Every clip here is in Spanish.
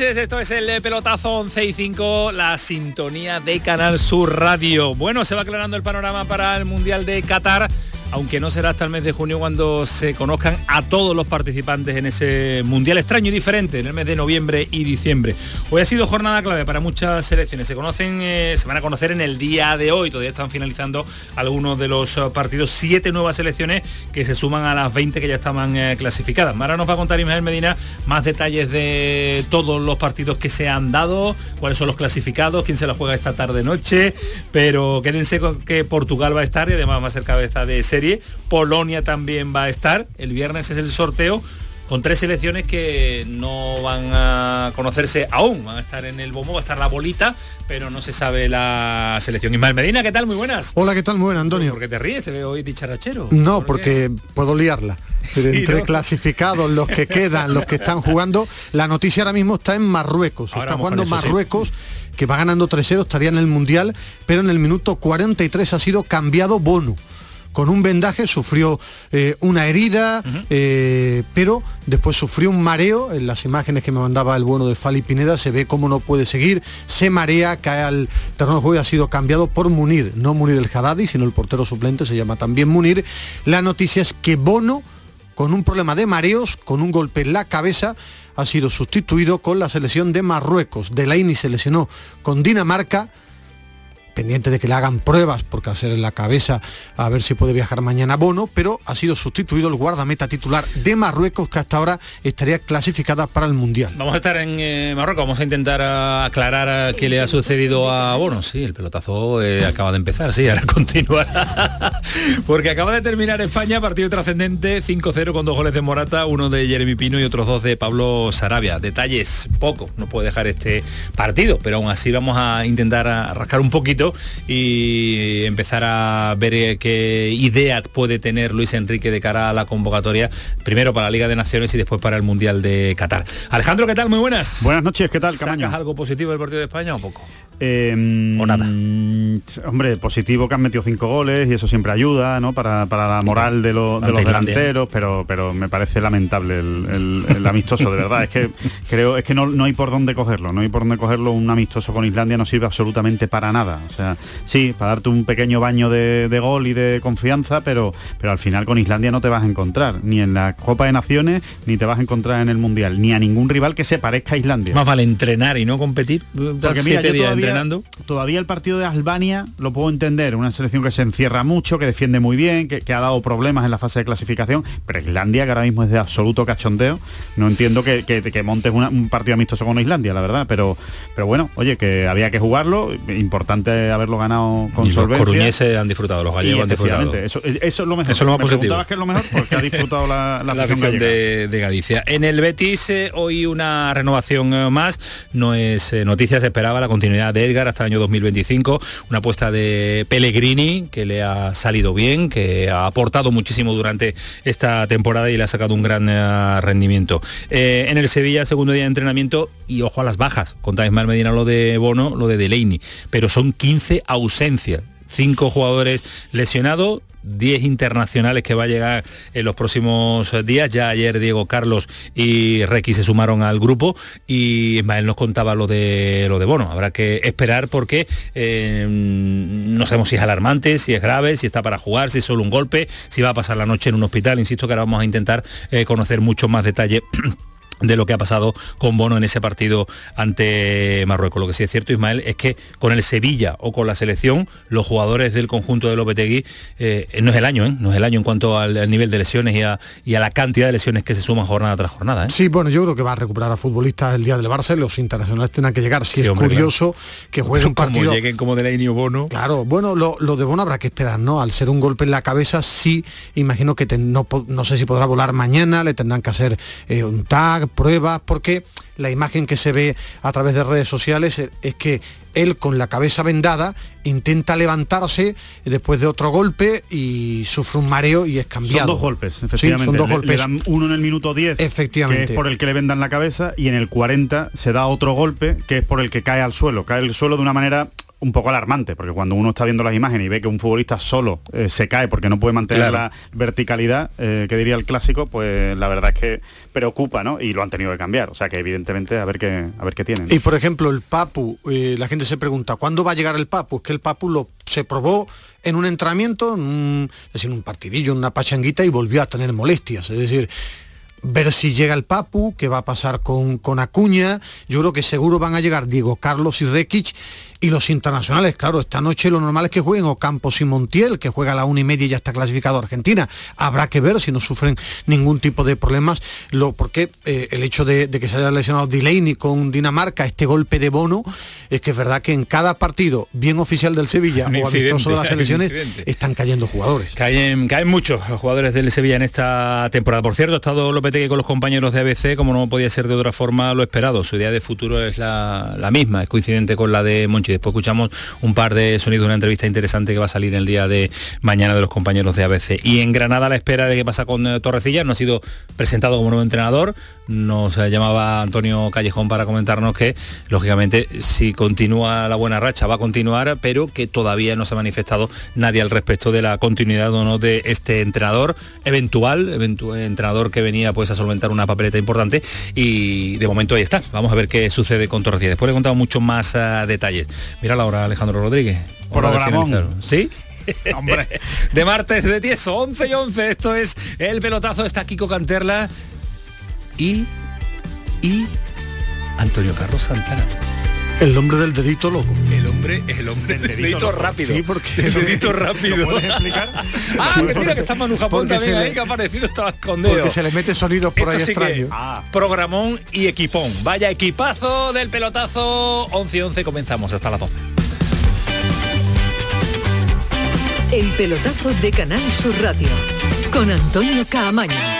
Esto es el pelotazo 11 y 5, la sintonía de Canal Sur Radio. Bueno, se va aclarando el panorama para el Mundial de Qatar aunque no será hasta el mes de junio cuando se conozcan a todos los participantes en ese mundial extraño y diferente en el mes de noviembre y diciembre. Hoy ha sido jornada clave para muchas selecciones. Se conocen, eh, se van a conocer en el día de hoy. Todavía están finalizando algunos de los eh, partidos. Siete nuevas selecciones que se suman a las 20 que ya estaban eh, clasificadas. Ahora nos va a contar Ismael Medina más detalles de todos los partidos que se han dado, cuáles son los clasificados, quién se la juega esta tarde noche. Pero quédense con que Portugal va a estar y además va a ser cabeza de serie Polonia también va a estar. El viernes es el sorteo con tres selecciones que no van a conocerse aún. Van a estar en el bombo, va a estar la bolita, pero no se sabe la selección. Ismael Medina, ¿qué tal? Muy buenas. Hola, ¿qué tal? Muy buenas, Antonio. ¿Por qué te ríes? Te veo hoy dicharachero. No, porque puedo liarla. Pero entre clasificados, los que quedan, los que están jugando, la noticia ahora mismo está en Marruecos. está jugando Marruecos. que va ganando 3-0, estaría en el Mundial, pero en el minuto 43 ha sido cambiado Bono con un vendaje, sufrió eh, una herida, eh, pero después sufrió un mareo. En las imágenes que me mandaba el bueno de Fali Pineda se ve cómo no puede seguir, se marea, cae al terreno de juego y ha sido cambiado por Munir, no Munir el Haddadi, sino el portero suplente, se llama también Munir. La noticia es que Bono, con un problema de mareos, con un golpe en la cabeza, ha sido sustituido con la selección de Marruecos. Delaini se lesionó con Dinamarca pendiente de que le hagan pruebas porque hacer la cabeza a ver si puede viajar mañana Bono, pero ha sido sustituido el guardameta titular de Marruecos que hasta ahora estaría clasificada para el Mundial. Vamos a estar en eh, Marruecos, vamos a intentar aclarar qué le ha sucedido a Bono. Sí, el pelotazo eh, acaba de empezar, sí, ahora continuará. porque acaba de terminar España, partido trascendente, 5-0 con dos goles de Morata, uno de Jeremy Pino y otros dos de Pablo Sarabia. Detalles poco, no puede dejar este partido, pero aún así vamos a intentar rascar un poquito y empezar a ver eh, qué idea puede tener Luis Enrique de cara a la convocatoria, primero para la Liga de Naciones y después para el Mundial de Qatar. Alejandro, ¿qué tal? Muy buenas. Buenas noches, ¿qué tal, ¿Sacas algo positivo del partido de España o poco? Em, o nada. Hombre, positivo que han metido cinco goles y eso siempre ayuda, ¿no? Para, la moral de, los delanteros, pero, pero me parece lamentable el, amistoso, de verdad. Es que creo, es que no, no, hay por dónde cogerlo, no hay por dónde cogerlo. Un amistoso con Islandia no sirve absolutamente para nada. O sea, sí, para darte un pequeño baño de, gol y de confianza, pero, pero al final con Islandia no te vas a encontrar, ni en la Copa de Naciones, ni te vas a encontrar en el Mundial, ni a ningún rival que se parezca a Islandia. Más vale entrenar y no competir. Porque mira, yo todavía, Todavía el partido de Albania lo puedo entender, una selección que se encierra mucho, que defiende muy bien, que, ha dado problemas en la fase de clasificación, pero Islandia, que ahora mismo es de absoluto cachondeo, no entiendo que, que, montes un partido amistoso con Islandia, la verdad, pero, pero bueno, oye, que había que jugarlo, importante haberlo ganado con y solvencia. Los coruñeses han disfrutado, los gallegos han disfrutado. Eso, eso, es lo mejor. Eso es lo más positivo. que es lo mejor porque ha disfrutado la, la, de, de, Galicia. En el Betis eh, hoy una renovación eh, más, no es eh, noticia, se esperaba la continuidad de Edgar hasta año 2025, una apuesta de Pellegrini que le ha salido bien, que ha aportado muchísimo durante esta temporada y le ha sacado un gran eh, rendimiento. Eh, en el Sevilla, segundo día de entrenamiento, y ojo a las bajas, contáis mal Medina lo de Bono, lo de Delaney, pero son 15 ausencias cinco jugadores lesionados, 10 internacionales que va a llegar en los próximos días. Ya ayer Diego Carlos y Requi se sumaron al grupo y Ismael nos contaba lo de lo de Bono. Habrá que esperar porque eh, no sabemos si es alarmante, si es grave, si está para jugar, si es solo un golpe, si va a pasar la noche en un hospital. Insisto que ahora vamos a intentar eh, conocer mucho más detalle de lo que ha pasado con Bono en ese partido ante Marruecos. Lo que sí es cierto, Ismael, es que con el Sevilla o con la selección, los jugadores del conjunto de Lopetegui, eh, no es el año, ¿eh? no es el año en cuanto al, nivel de lesiones y a, la cantidad de lesiones que se suman jornada tras jornada. ¿eh? Sí, bueno, yo creo que va a recuperar a futbolistas el día del Barça y los internacionales tendrán que llegar. Si es curioso que juegue un partido... Como lleguen como de o Bono. Claro, bueno, lo, de Bono habrá que esperar, ¿no? Al ser un golpe en la cabeza, sí, imagino que no, no sé si podrá volar mañana, le tendrán que hacer un tag pruebas, porque la imagen que se ve a través de redes sociales es que él con la cabeza vendada intenta levantarse después de otro golpe y sufre un mareo y es cambiado. Son dos golpes, efectivamente. son dos golpes. uno en el minuto 10, efectivamente. que es por el que le vendan la cabeza, y en el 40 se da otro golpe, que es por el que cae al suelo. Cae al suelo de una manera un poco alarmante, porque cuando uno está viendo las imágenes y ve que un futbolista solo eh, se cae porque no puede mantener la verticalidad, eh, que diría el clásico, pues la verdad es que preocupa, ¿no? Y lo han tenido que cambiar. O sea que evidentemente a ver qué, a ver qué tienen. Y por ejemplo, el Papu, eh, la gente se pregunta, ¿cuándo va a llegar el Papu? Es que el Papu lo se probó en un entrenamiento, en es decir, un partidillo, en una pachanguita y volvió a tener molestias. Es decir, ver si llega el Papu, qué va a pasar con, con Acuña. Yo creo que seguro van a llegar Diego Carlos y Rekic y los internacionales, claro, esta noche lo normal es que jueguen Ocampos y Montiel, que juega a la una y media y ya está clasificado Argentina. Habrá que ver si no sufren ningún tipo de problemas, lo, porque eh, el hecho de, que se haya lesionado Delaney con Dinamarca, este golpe de bono, es que es verdad que en cada partido, bien oficial del Sevilla o amistoso de las selecciones, están cayendo jugadores. Caen, caen muchos jugadores del Sevilla en esta temporada. Por cierto, ha estado Lopetegui con los compañeros de ABC, como no podía ser de otra forma lo esperado. Su idea de futuro es la, la misma, es coincidente con la de Monchi después escuchamos un par de sonidos de una entrevista interesante que va a salir el día de mañana de los compañeros de ABC. Y en Granada la espera de qué pasa con eh, Torrecilla, no ha sido presentado como nuevo entrenador, nos llamaba Antonio Callejón para comentarnos que, lógicamente, si continúa la buena racha va a continuar, pero que todavía no se ha manifestado nadie al respecto de la continuidad o no de este entrenador eventual, entrenador que venía pues a solventar una papeleta importante y de momento ahí está. Vamos a ver qué sucede con Torrecilla. Después le he contado muchos más uh, detalles. Mira la hora, Alejandro Rodríguez. Programón. ¿Sí? Hombre. de martes de 10, 11 y 11. Esto es el pelotazo. Está Kiko Canterla y. y. Antonio Carlos Santana. El nombre del dedito loco. El hombre, el hombre del dedito, rápido. Sí, porque el dedito rápido. ¿Lo puedes explicar? ah, que mira que está Manu Japón también ahí que ha aparecido estaba escondido. Porque se le mete sonidos por ahí extraños. Ah. Programón y equipón. Vaya equipazo del pelotazo 11 y 11 comenzamos hasta las 12. El pelotazo de Canal Sur Radio con Antonio Caamaño.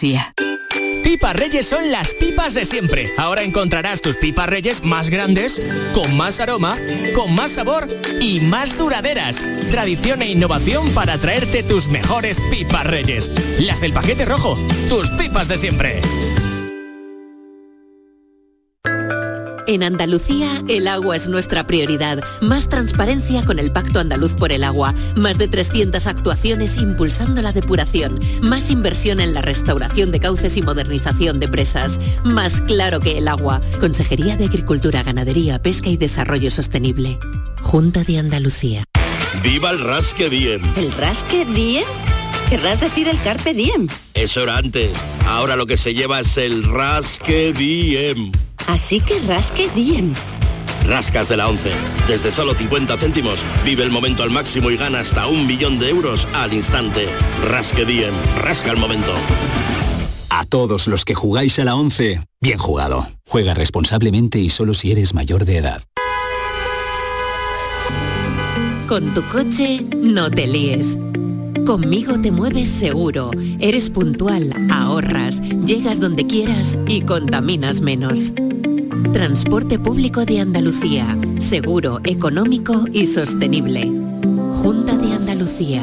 Andalucía. Pipas Reyes son las pipas de siempre. Ahora encontrarás tus pipas Reyes más grandes, con más aroma, con más sabor y más duraderas. Tradición e innovación para traerte tus mejores pipas Reyes. Las del paquete rojo, tus pipas de siempre. En Andalucía, el agua es nuestra prioridad. Más transparencia con el Pacto Andaluz por el Agua. Más de 300 actuaciones impulsando la depuración. Más inversión en la restauración de cauces y modernización de presas. Más claro que el agua. Consejería de Agricultura, Ganadería, Pesca y Desarrollo Sostenible. Junta de Andalucía. ¡Viva el Rasque Diem! ¿El Rasque Diem? Querrás decir el Carpe Diem. Eso era antes. Ahora lo que se lleva es el Rasque Diem. Así que rasque Diem. Rascas de la 11. Desde solo 50 céntimos, vive el momento al máximo y gana hasta un millón de euros al instante. Rasque Diem. Rasca el momento. A todos los que jugáis a la 11, bien jugado. Juega responsablemente y solo si eres mayor de edad. Con tu coche, no te líes. Conmigo te mueves seguro, eres puntual, ahorras, llegas donde quieras y contaminas menos. Transporte público de Andalucía. Seguro, económico y sostenible. Junta de Andalucía.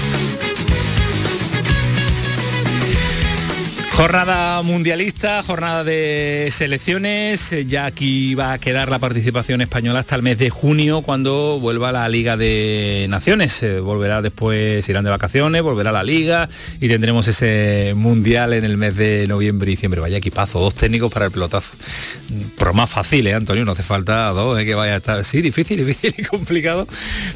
Jornada mundialista, jornada de selecciones, ya aquí va a quedar la participación española hasta el mes de junio cuando vuelva la Liga de Naciones. Eh, volverá después, irán de vacaciones, volverá la Liga y tendremos ese mundial en el mes de noviembre y diciembre. Vaya equipazo, dos técnicos para el pelotazo. Pero más fácil, ¿eh, Antonio? No hace falta dos, ¿eh? que vaya a estar. Sí, difícil, difícil y complicado.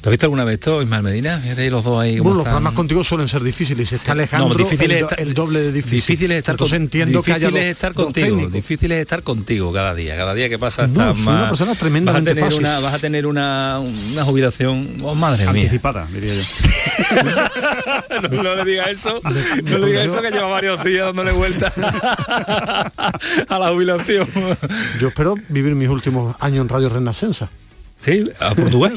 ¿Te has visto alguna vez esto, Ismael Medina? Fíjate los dos ahí. Bueno, los programas contigo suelen ser difíciles. Se está alejando no, difícil el, es el, doble de difícil. Difícil es estar, Entonces, entiendo difícil que haya es estar contigo. Difícil es estar contigo cada día. Cada día que pasa No, soy más. una persona vas a tener fácil. una, vas a tener una, una jubilación. Oh, madre mía. Anticipada, diría yo. no, no le diga eso. No le diga eso que lleva varios días dándole vuelta a la jubilación. Yo espero vivir mis últimos años en Radio Renacenza. Sí, a Portugal.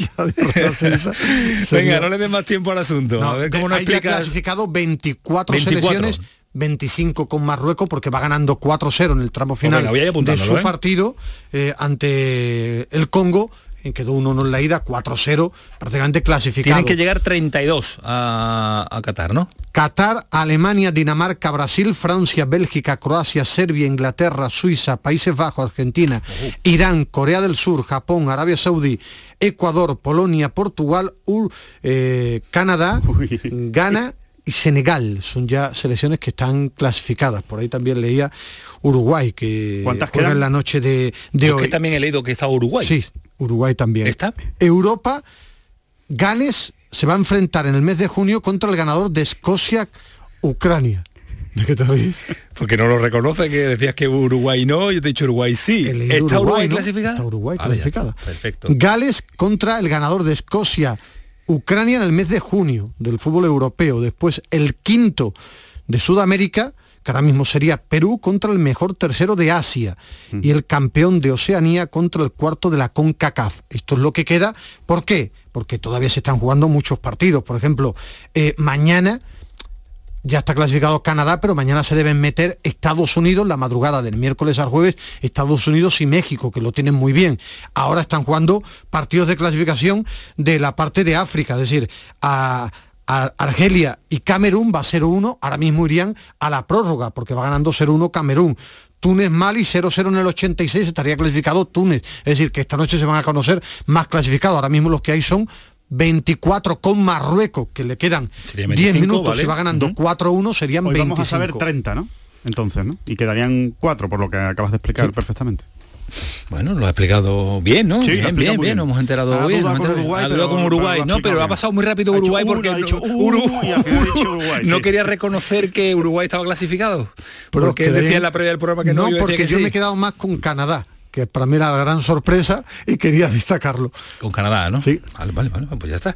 Venga, no le des más tiempo al asunto. No, a ver cómo nos explicas. clasificado 24, 24. selecciones, 25 con Marruecos porque va ganando 4-0 en el tramo final voy de su ¿eh? partido eh, ante el Congo. Quedó 1-1 en la ida, 4-0, prácticamente clasificado. Tienen que llegar 32 a, a Qatar, ¿no? Qatar, Alemania, Dinamarca, Brasil, Francia, Bélgica, Croacia, Serbia, Inglaterra, Suiza, Países Bajos, Argentina, Irán, Corea del Sur, Japón, Arabia Saudí, Ecuador, Polonia, Portugal, Ur- eh, Canadá, Ghana y Senegal. Son ya selecciones que están clasificadas. Por ahí también leía Uruguay, que ¿Cuántas juega quedan? en la noche de, de Yo hoy. que también he leído que está Uruguay. Sí, Uruguay también. ¿Está? Europa, Gales se va a enfrentar en el mes de junio contra el ganador de Escocia-Ucrania. ¿De qué te ríes? Porque no lo reconoce, que decías que Uruguay no, yo te he dicho Uruguay sí. ¿Está Uruguay, ¿no? clasificada? Está Uruguay ya clasificada. Perfecto. Gales contra el ganador de Escocia, Ucrania en el mes de junio del fútbol europeo. Después el quinto de Sudamérica, que ahora mismo sería Perú contra el mejor tercero de Asia y el campeón de Oceanía contra el cuarto de la CONCACAF. Esto es lo que queda. ¿Por qué? Porque todavía se están jugando muchos partidos. Por ejemplo, eh, mañana ya está clasificado Canadá, pero mañana se deben meter Estados Unidos, la madrugada del miércoles al jueves, Estados Unidos y México, que lo tienen muy bien. Ahora están jugando partidos de clasificación de la parte de África, es decir, a, Argelia y Camerún va 0-1, ahora mismo irían a la prórroga, porque va ganando 0-1 Camerún. Túnez, Mali, 0-0 en el 86, estaría clasificado Túnez. Es decir, que esta noche se van a conocer más clasificados. Ahora mismo los que hay son 24 con Marruecos, que le quedan Serían 10 25, minutos ¿vale? y va ganando Ujú. 4-1, serían Hoy 25. vamos a saber 30, ¿no? Entonces, ¿no? Y quedarían cuatro, por lo que acabas de explicar perfectamente. Bueno, lo ha explicado bien, ¿no? Sí, bien, bien, bien, bien. nos hemos enterado Ha bien. dudado nos hemos con enterado Uruguay, bien. Pero- con no, pero ha pasado muy rápido Ha Uruguay porque no- quería reconocer que Uruguay estaba clasificado. Porque quedarían- decía en la previa del programa que no. No, yo decía porque que yo sí. me he quedado más con Canadá, que para mí era la gran sorpresa y quería destacarlo. Con Canadá, ¿no? Sí. Vale, vale, vale, pues ya está.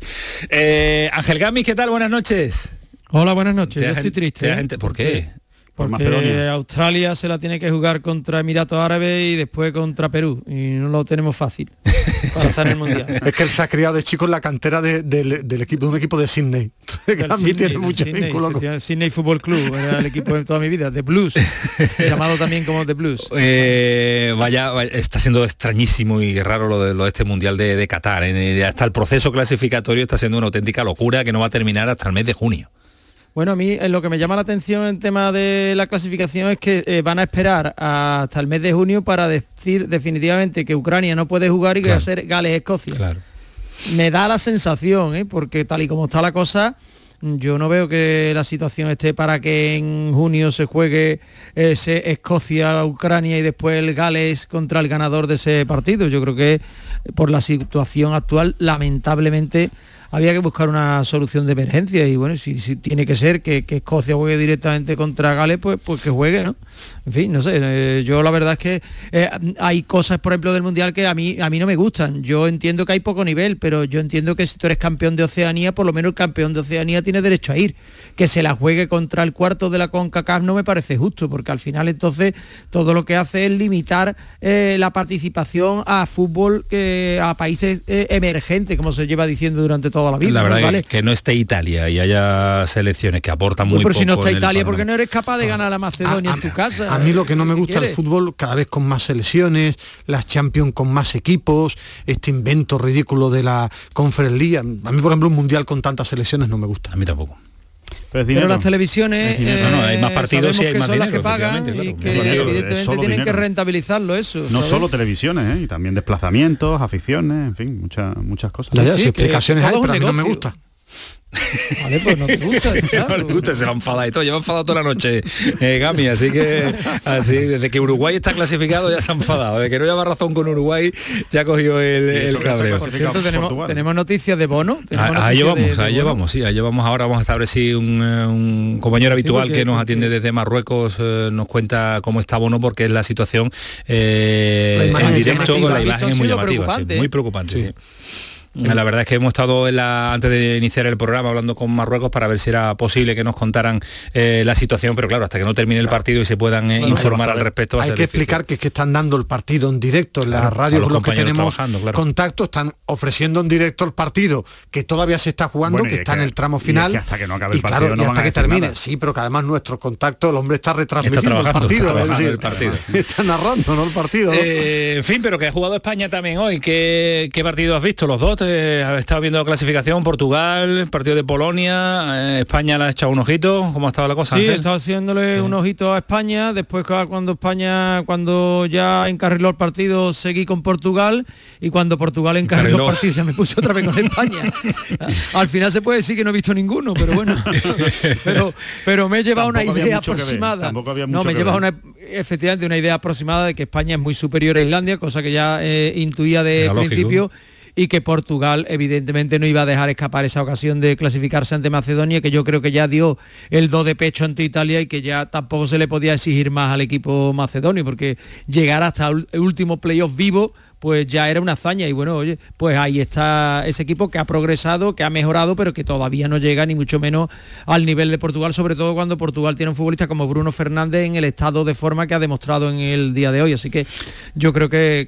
Eh, Ángel Gamis, ¿qué tal? Buenas noches. Hola, buenas noches. Yo estoy triste. ¿eh? ¿Por qué? Por Porque Macedonia. Australia se la tiene que jugar contra Emiratos Árabes y después contra Perú. Y no lo tenemos fácil para estar en el Mundial. Es que él se ha criado de chico en la cantera de- del, del equipo, de un equipo de Sydney. A mí Sydney, tiene mucho Sydney, vínculo con-. Sydney Football Club, era el equipo de toda mi vida, de Blues, llamado también como The Blues. Eh, vaya, vaya, está siendo extrañísimo y raro lo de, lo de este mundial de, de Qatar. ¿eh? Hasta el proceso clasificatorio está siendo una auténtica locura que no va a terminar hasta el mes de junio. Bueno, a mí eh, lo que me llama la atención en tema de la clasificación es que eh, van a esperar hasta el mes de junio para decir definitivamente que Ucrania no puede jugar y que va a ser Gales-Escocia. Claro. Me da la sensación, ¿eh? porque tal y como está la cosa, yo no veo que la situación esté para que en junio se juegue ese Escocia-Ucrania y después el Gales contra el ganador de ese partido. Yo creo que por la situación actual, lamentablemente, había que buscar una solución de emergencia y bueno, si, si tiene que ser que, Escocia juegue directamente contra Gales, pues, pues que juegue, ¿no? En fin, no sé, eh, yo la verdad es que eh, hay cosas, por ejemplo, del Mundial que a mí, a mí no me gustan. Yo entiendo que hay poco nivel, pero yo entiendo que si tú eres campeón de Oceanía, por lo menos el campeón de Oceanía tiene derecho a ir. Que se la juegue contra el cuarto de la CONCACAF no me parece justo, porque al final entonces todo lo que hace es limitar eh, la participación a fútbol, a países emergentes, como se lleva diciendo durante toda la vida. La verdad ¿no? ¿Vale? es que no esté Italia y haya selecciones que aportan muy Uy, pero poco si no está Italia, ¿por qué panorama. no eres capaz de ganar a Macedonia A- en tu casa? A mí lo que no me ¿Qué gusta el fútbol cada vez con más selecciones, las Champions con más equipos, este invento ridículo de la Conference League. A mí, por ejemplo, un mundial con tantas selecciones no me gusta. A mí tampoco. Pero, las televisiones hay más partidos y hay más dinero, que pagan y que evidentemente tienen que rentabilizarlo eso. No solo televisiones, ¿eh? y también desplazamientos, aficiones, en fin, muchas muchas cosas. explicaciones hay, pero a mí no me gusta. Vale, pues no te gusta, no le gusta, se va a enfadar y todo, lleva enfadado toda la noche eh, Gami, así que así, desde que Uruguay está clasificado ya se ha enfadado, de que no lleva razón con Uruguay ya cogió el, el cabreo. Por cierto, tenemos, tenemos, noticias de Bono. Ah, ahí llevamos, ahí llevamos, sí, ahí llevamos ahora, vamos a establecer un, eh, un compañero habitual que nos atiende desde Marruecos, eh, nos cuenta cómo está Bono porque es la situación eh, en directo con la imagen es muy llamativa, muy preocupante. Sí. La verdad es que hemos estado en la, antes de iniciar el programa hablando con Marruecos para ver si era posible que nos contaran eh, la situación, pero claro, hasta que no termine el partido y se puedan eh, informar al respecto. hay que explicar que es que están dando el partido en directo en la radio con los que tenemos contacto, están ofreciendo en directo el partido que todavía se está jugando, que está en el tramo final. Y hasta que no acabe el partido. y hasta que termine. Sí, pero que además nuestro contacto, el hombre está retransmitiendo el partido. Está, narrando, ¿no? El partido. Eh, en fin, pero que ha jugado España también hoy. ¿Qué, qué partido has visto? Los dos ha estado viendo la clasificación, Portugal, partido de Polonia, eh, España le ha echado un ojito, ¿cómo ha estado la cosa? Sí, he estado haciéndole un ojito a España, después cuando España, cuando ya encarriló el partido, seguí con Portugal, y cuando Portugal encarriló, el partido, ya me puse otra vez con España. Al final se puede decir que no he visto ninguno, pero bueno, pero, me he llevado una idea aproximada. no, me he llevado una, efectivamente una idea aproximada de que España es muy superior a Islandia, cosa que ya eh, intuía de principio y que Portugal evidentemente no iba a dejar escapar esa ocasión de clasificarse ante Macedonia, que yo creo que ya dio el do de pecho ante Italia y que ya tampoco se le podía exigir más al equipo macedonio, porque llegar hasta el último playoff vivo pues ya era una hazaña y bueno, oye, pues ahí está ese equipo que ha progresado, que ha mejorado, pero que todavía no llega ni mucho menos al nivel de Portugal, sobre todo cuando Portugal tiene un futbolista como Bruno Fernández en el estado de forma que ha demostrado en el día de hoy. Así que yo creo que,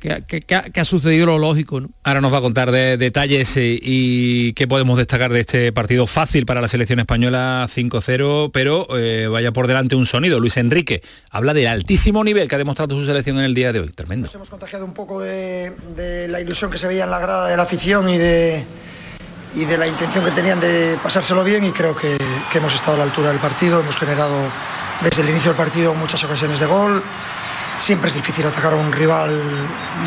ha, sucedido lo lógico. Ahora nos va a contar de, detalles eh, y qué podemos destacar de este partido fácil para la selección española 5-0, pero eh, vaya por delante un sonido. Luis Enrique habla del altísimo nivel que ha demostrado su selección en el día de hoy. Tremendo. Nos hemos contagiado un poco de de, la ilusión que se veía en la grada de la afición y de, y de la intención que tenían de pasárselo bien y creo que, hemos estado a la altura del partido, hemos generado desde el inicio del partido muchas ocasiones de gol. Siempre es difícil atacar a un rival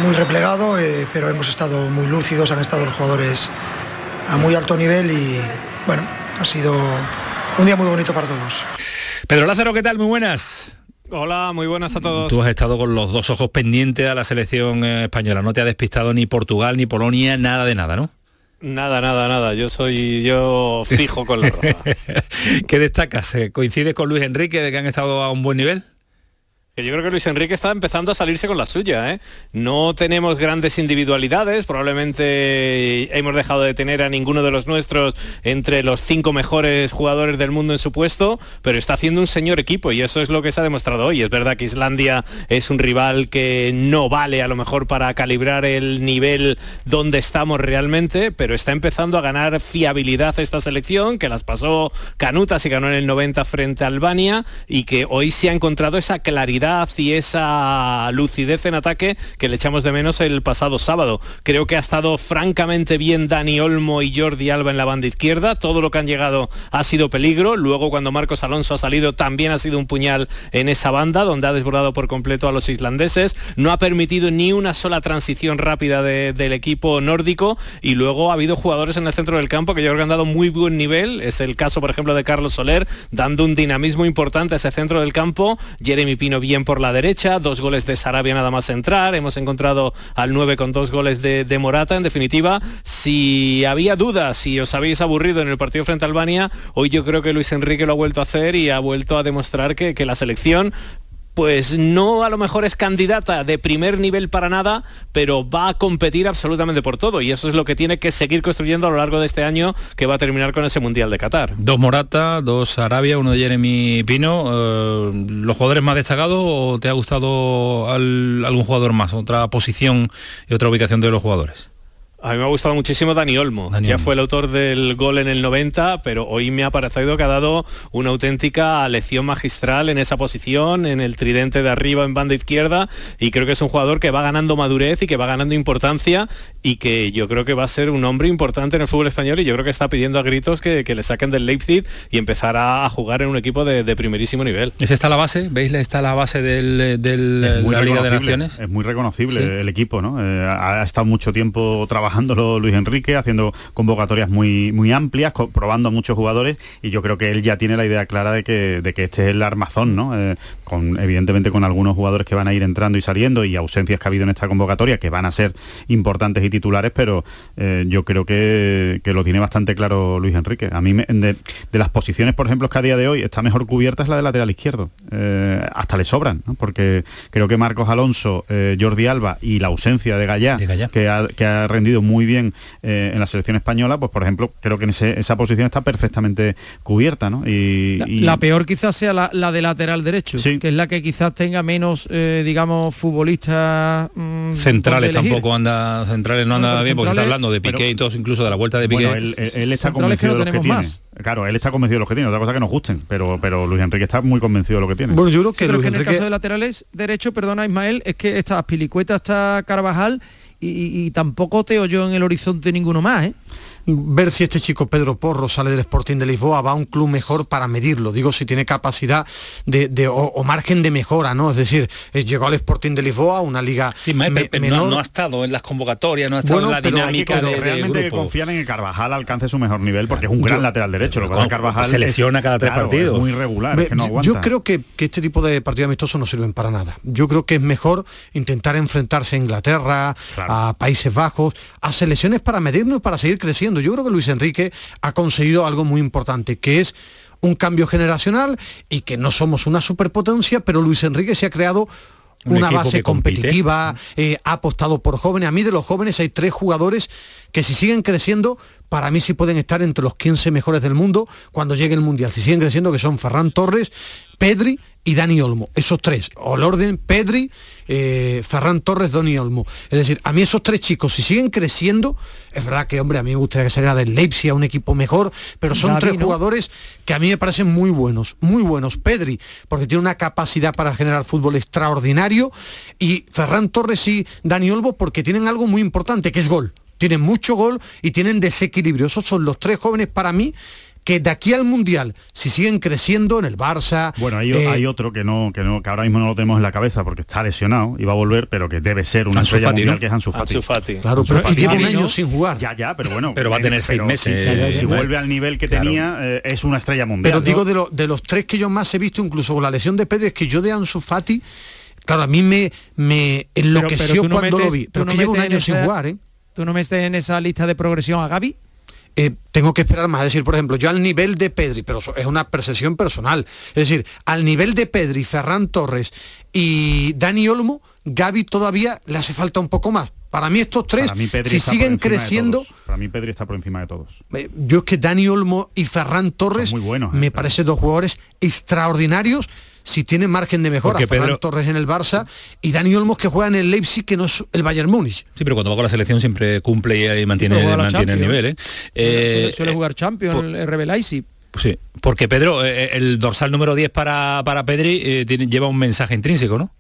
muy replegado, eh, pero hemos estado muy lúcidos, han estado los jugadores a muy alto nivel y bueno, ha sido un día muy bonito para todos. Pedro Lázaro, ¿qué tal? Muy buenas. Hola, muy buenas a todos. Tú has estado con los dos ojos pendientes a la selección eh, española. No te ha despistado ni Portugal ni Polonia, nada de nada, ¿no? Nada, nada, nada. Yo soy yo fijo con la roja. ¿Qué destacas? ¿Coincides con Luis Enrique de que han estado a un buen nivel? Yo creo que Luis Enrique está empezando a salirse con la suya. ¿eh? No tenemos grandes individualidades, probablemente hemos dejado de tener a ninguno de los nuestros entre los cinco mejores jugadores del mundo en su puesto, pero está haciendo un señor equipo y eso es lo que se ha demostrado hoy. Es verdad que Islandia es un rival que no vale a lo mejor para calibrar el nivel donde estamos realmente, pero está empezando a ganar fiabilidad esta selección, que las pasó Canutas y ganó en el 90 frente a Albania y que hoy se ha encontrado esa claridad y esa lucidez en ataque que le echamos de menos el pasado sábado. Creo que ha estado francamente bien Dani Olmo y Jordi Alba en la banda izquierda. Todo lo que han llegado ha sido peligro. Luego cuando Marcos Alonso ha salido también ha sido un puñal en esa banda donde ha desbordado por completo a los islandeses. No ha permitido ni una sola transición rápida del equipo nórdico y luego ha habido jugadores en el centro del campo que yo creo que han dado muy buen nivel. Es el caso, por ejemplo, de Carlos Soler, dando un dinamismo importante a ese centro del campo. Jeremy Pino bien por la derecha, dos goles de Sarabia nada más entrar, hemos encontrado al 9 con dos goles de, Morata, en definitiva, si había dudas, si os habéis aburrido en el partido frente a Albania, hoy yo creo que Luis Enrique lo ha vuelto a hacer y ha vuelto a demostrar que, que la selección pues no a lo mejor es candidata de primer nivel para nada, pero va a competir absolutamente por todo y eso es lo que tiene que seguir construyendo a lo largo de este año que va a terminar con ese Mundial de Qatar. Dos Morata, dos Arabia, uno de Jeremy Pino. Eh, ¿Los jugadores más destacados o te ha gustado algún jugador más? ¿Otra posición y otra ubicación de los jugadores? A mí me ha gustado muchísimo Dani Olmo. ya fue el autor del gol en el 90, pero hoy me ha parecido que ha dado una auténtica lección magistral en esa posición, en el tridente de arriba en banda izquierda, y creo que es un jugador que va ganando madurez y que va ganando importancia y que yo creo que va a ser un hombre importante en el fútbol español y yo creo que está pidiendo a gritos que, le saquen del Leipzig y empezar a, jugar en un equipo de, primerísimo nivel. ¿Es esta la base? ¿Veis esta la base del, la Liga de Naciones? Es muy reconocible el equipo, ¿no? Eh, ha, estado mucho tiempo trabajándolo Luis Enrique, haciendo convocatorias muy, muy amplias, probando a muchos jugadores y yo creo que él ya tiene la idea clara de que, de que este es el armazón, ¿no? Eh, con, evidentemente con algunos jugadores que van a ir entrando y saliendo y ausencias que ha habido en esta convocatoria que van a ser importantes y titulares, pero eh, yo creo que, lo tiene bastante claro Luis Enrique. A mí de, las posiciones, por ejemplo, que a día de hoy está mejor cubierta es la de lateral izquierdo. Eh, hasta le sobran, porque creo que Marcos Alonso, Jordi Alba y la ausencia de Gallá, Que, ha, rendido muy bien en la selección española, pues por ejemplo, creo que en esa posición está perfectamente cubierta, ¿no? Y, la, peor quizás sea la, de lateral derecho, que es la que quizás tenga menos, eh, digamos, futbolistas mm, centrales tampoco anda, centrales no anda bien, porque está hablando de Piqué y todos, incluso de la vuelta de Piqué. él, está convencido de los que tiene. Claro, él está convencido de los que tiene, otra cosa que nos gusten, pero, pero Luis Enrique está muy convencido de lo que tiene. Bueno, yo creo que, en el caso de laterales derecho, perdona Ismael, es que está Pilicueta, está Carvajal y, y tampoco teo yo en el horizonte ninguno más, ¿eh? Ver si este chico Pedro Porro sale del Sporting de Lisboa, va a un club mejor para medirlo. Digo, si tiene capacidad de, o, margen de mejora, ¿no? Es decir, llegó al Sporting de Lisboa, una liga sí, menor. No, ha estado en las convocatorias, no ha estado en la dinámica de, realmente que confían en que Carvajal alcance su mejor nivel, porque es un gran lateral derecho. Lo que Carvajal se lesiona cada tres partidos. muy regular, es que no aguanta. Yo creo que, este tipo de partidos amistosos no sirven para nada. Yo creo que es mejor intentar enfrentarse a Inglaterra, a Países Bajos, a selecciones para medirnos y para seguir creciendo. Yo creo que Luis Enrique ha conseguido algo muy importante, que es un cambio generacional y que no somos una superpotencia, pero Luis Enrique se ha creado una base competitiva, eh, ha apostado por jóvenes. A mí de los jóvenes hay tres jugadores que si siguen creciendo, para mí sí pueden estar entre los 15 mejores del mundo cuando llegue el Mundial. Si siguen creciendo, que son Ferran Torres, Pedri y Dani Olmo. Esos tres. O el orden Pedri, eh, Ferran Torres, Dani Olmo. Es decir, a mí esos tres chicos, si siguen creciendo, es verdad que, hombre, a mí me gustaría que saliera del Leipzig a un equipo mejor, pero son tres jugadores que a mí me parecen muy buenos, muy buenos. Pedri, porque tiene una capacidad para generar fútbol extraordinario, y Ferran Torres y Dani Olmo, porque tienen algo muy importante, que es gol. Tienen mucho gol y tienen desequilibrio. Esos son los tres jóvenes para mí que de aquí al mundial, si siguen creciendo en el Barça. Bueno, hay, hay, eh, otro que no, que no, que ahora mismo no lo tenemos en la cabeza porque está lesionado y va a volver, pero que debe ser una estrella mundial que es Ansu Fati. Claro, pero lleva un año sin jugar. Ya, ya, pero bueno. pero va a tener seis meses. Si, vuelve al nivel que tenía, eh, es una estrella mundial. Pero digo, de, de los tres que yo más he visto, incluso con la lesión de Pedro, es que yo de Ansu Fati, claro, a mí me, me enloqueció cuando lo vi. Pero que lleva un año sin jugar, ¿eh? ¿Tú no me estés en esa lista de progresión a Gaby? Eh, tengo que esperar más. Es decir, por ejemplo, yo al nivel de Pedri, pero es una percepción personal, es decir, al nivel de Pedri, Ferran Torres y Dani Olmo, Gaby todavía le hace falta un poco más. Para mí estos tres, si siguen creciendo... Para mí Pedri está por encima de todos. Eh, yo es que Dani Olmo y Ferran Torres muy buenos, me eh, parecen dos jugadores extraordinarios si tiene margen de mejora. Ferran Torres en el Barça y Dani Olmos que juega en el Leipzig que no es el Bayern Múnich. Sí, pero cuando va con la selección siempre cumple y mantiene, mantiene el nivel. ¿eh? eh suele, jugar Champions, el RB Leipzig. Sí, porque Pedro, eh, el dorsal número 10 para, para Pedri tiene, lleva un mensaje intrínseco, ¿no?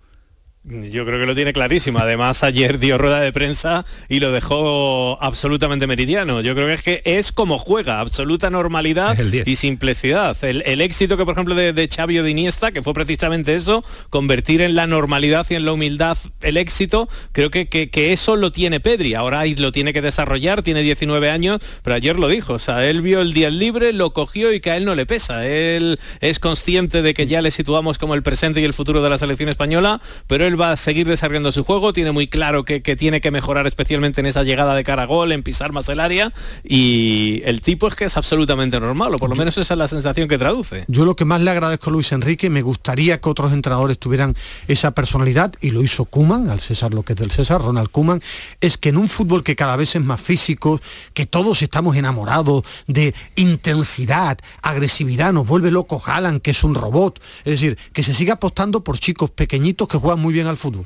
Yo creo que lo tiene clarísimo. Además, ayer dio rueda de prensa y lo dejó absolutamente meridiano. Yo creo que es que es como juega, absoluta normalidad y simplicidad. El, éxito que, por ejemplo, de, de Xavi o de Iniesta, que fue precisamente eso, convertir en la normalidad y en la humildad el éxito, creo que, que, eso lo tiene Pedri. Ahora lo tiene que desarrollar, tiene 19 años, pero ayer lo dijo. O sea, él vio el día libre, lo cogió y que a él no le pesa. Él es consciente de que ya le situamos como el presente y el futuro de la selección española, pero él va a seguir desarrollando su juego, tiene muy claro que, tiene que mejorar especialmente en esa llegada de cara a gol, en pisar más el área y el tipo es que es absolutamente normal, o por lo menos esa es la sensación que traduce. Yo lo que más le agradezco a Luis Enrique, me gustaría que otros entrenadores tuvieran esa personalidad y lo hizo Kuman, al César lo que es del César, Ronald Kuman, es que en un fútbol que cada vez es más físico, que todos estamos enamorados de intensidad, agresividad, nos vuelve loco Haaland, que es un robot, es decir, que se siga apostando por chicos pequeñitos que juegan muy bien al fútbol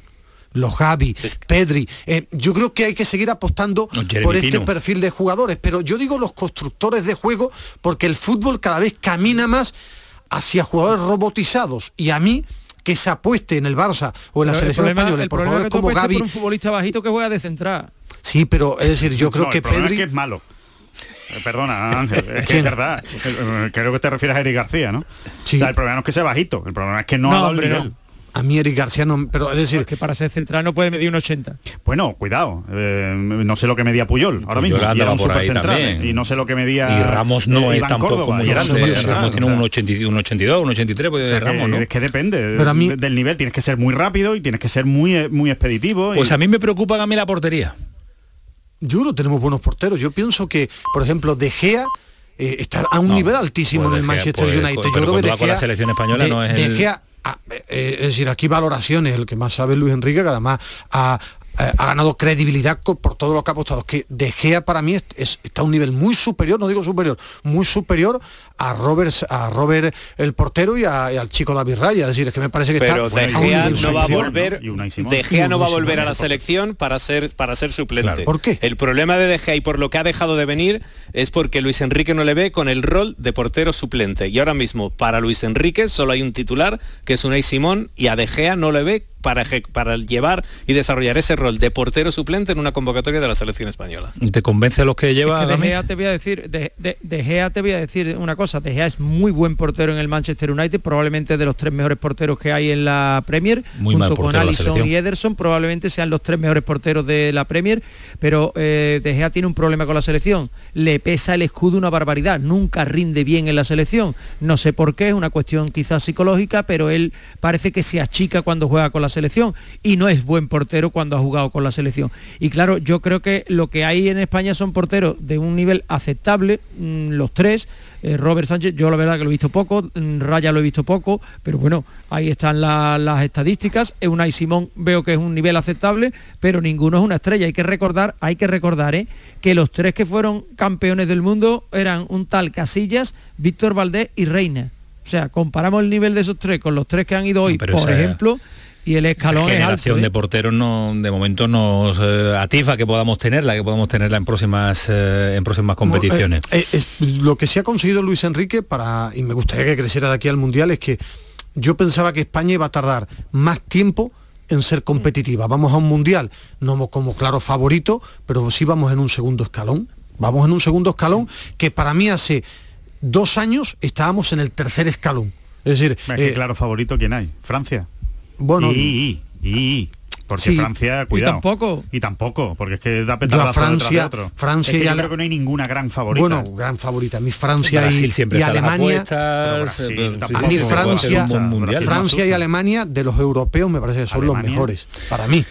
los Javi, Pedri. Eh, yo creo que hay que seguir apostando por este perfil de jugadores, pero yo digo los constructores de juego porque el fútbol cada vez camina más hacia jugadores robotizados y a mí que se apueste en el Barça o en la selección española por jugadores como Gaby un futbolista bajito que juega de central Sí, pero es decir, yo creo que Pedri... Es, es malo. Eh, perdona, Ángel, es que es verdad. Creo que te refieres a Eric García, ¿no? Sí. O sea, el problema no es que sea bajito, el problema es que no, ha dado el nivel. A mí Eric García no, pero es decir, que para ser central no puede medir un 80. Bueno, cuidado, eh, no sé lo que medía Puyol ahora mismo. Y era un por ahí también. Y no sé lo que medía Y Ramos no es tampoco muy grande. Ramos tiene un, 82, un 82, un 83 puede Ramos, ¿no? Es que depende pero a mí, del nivel, tienes que ser muy rápido y tienes que ser muy muy expeditivo. Pues a mí me preocupa a mí la portería. Yo no tenemos buenos porteros. Yo pienso que, por ejemplo, De Gea eh, está a un nivel altísimo pues en el Manchester pues, United. Yo creo que De Gea, con la selección española no es el... Ah, eh, es decir, aquí valoraciones, el que más sabe Luis Enrique, que además ha, ha ganado credibilidad por todo lo que ha apostado. Que De Gea para mí está a un nivel muy superior, no digo superior, muy superior a Robert, a Robert el portero y, al chico David Raya. Es decir, es que me parece que Pero De Gea no va a volver, De Gea no va a volver a la selección para ser para ser suplente. ¿Por qué? El problema de De Gea y por lo que ha dejado de venir es porque Luis Enrique no le ve con el rol de portero suplente. Y ahora mismo para Luis Enrique solo hay un titular que es Unai Simón y a De Gea no le ve para, para llevar y desarrollar ese rol de portero suplente en una convocatoria de la selección española. ¿Te convence a los que lleva? de Gea te voy a decir, de, de, Gea te voy a decir una cosa, De Gea es muy buen portero en el Manchester United, probablemente de los tres mejores porteros que hay en la Premier, junto con Alisson y Ederson, probablemente sean los tres mejores porteros de la Premier, pero eh, De Gea tiene un problema con la selección, le pesa el escudo una barbaridad, nunca rinde bien en la selección, no sé por qué, es una cuestión quizás psicológica, pero él parece que se achica cuando juega con la selección y no es buen portero cuando ha jugado con la selección. Y claro, yo creo que lo que hay en España son porteros de un nivel aceptable, mm, los tres, eh, Robert Sánchez, yo la verdad que lo he visto poco, mm, Raya lo he visto poco, pero bueno, ahí están las estadísticas. Eunay Simón veo que es un nivel aceptable, pero ninguno es una estrella. Hay que recordar, hay que recordar ¿eh? que los tres que fueron campeones del mundo eran un tal Casillas, Víctor Valdés y Reina. O sea, comparamos el nivel de esos tres con los tres que han ido hoy, por ejemplo, y el escalón la generación ¿eh? de porteros no de momento nos eh, atifa que podamos tenerla que podamos tenerla en próximas eh, en próximas competiciones. lo que se ha conseguido Luis Enrique para y me gustaría que creciera de aquí al mundial es que yo pensaba que España iba a tardar más tiempo en ser competitiva. Vamos a un mundial no como claro favorito pero sí vamos en un segundo escalón. Vamos en un segundo escalón que para mí hace dos años estábamos en el tercer escalón. Es decir claro favorito quién hay Francia bueno, y, y, porque Francia, cuidado. Y tampoco. Y tampoco, porque es que da petardazo Francia, de otro. Francia es que y creo que no hay ninguna gran favorita. Bueno, gran favorita. Mi Francia y, y Alemania. a mí Francia, Francia y Alemania de los europeos me parece que son los mejores para mí.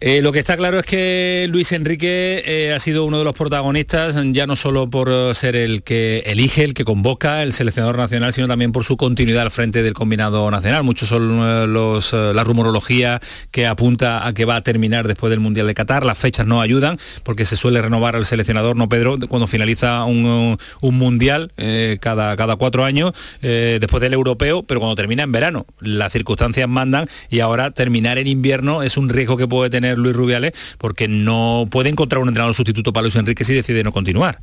Eh, lo que está claro es que Luis Enrique eh, ha sido uno de los protagonistas, ya no solo por eh, ser el que elige, el que convoca, el seleccionador nacional, sino también por su continuidad al frente del combinado nacional. Muchos son los, la rumorología que apunta a que va a terminar después del Mundial de Qatar. Las fechas no ayudan porque se suele renovar al seleccionador, no Pedro, cuando finaliza un, Mundial cada, cada cuatro años, después del europeo, pero cuando termina en verano. Las circunstancias mandan y ahora terminar en invierno es un riesgo que puede tener Luis Rubiales porque no puede encontrar un entrenador sustituto para Luis Enrique si decide no continuar.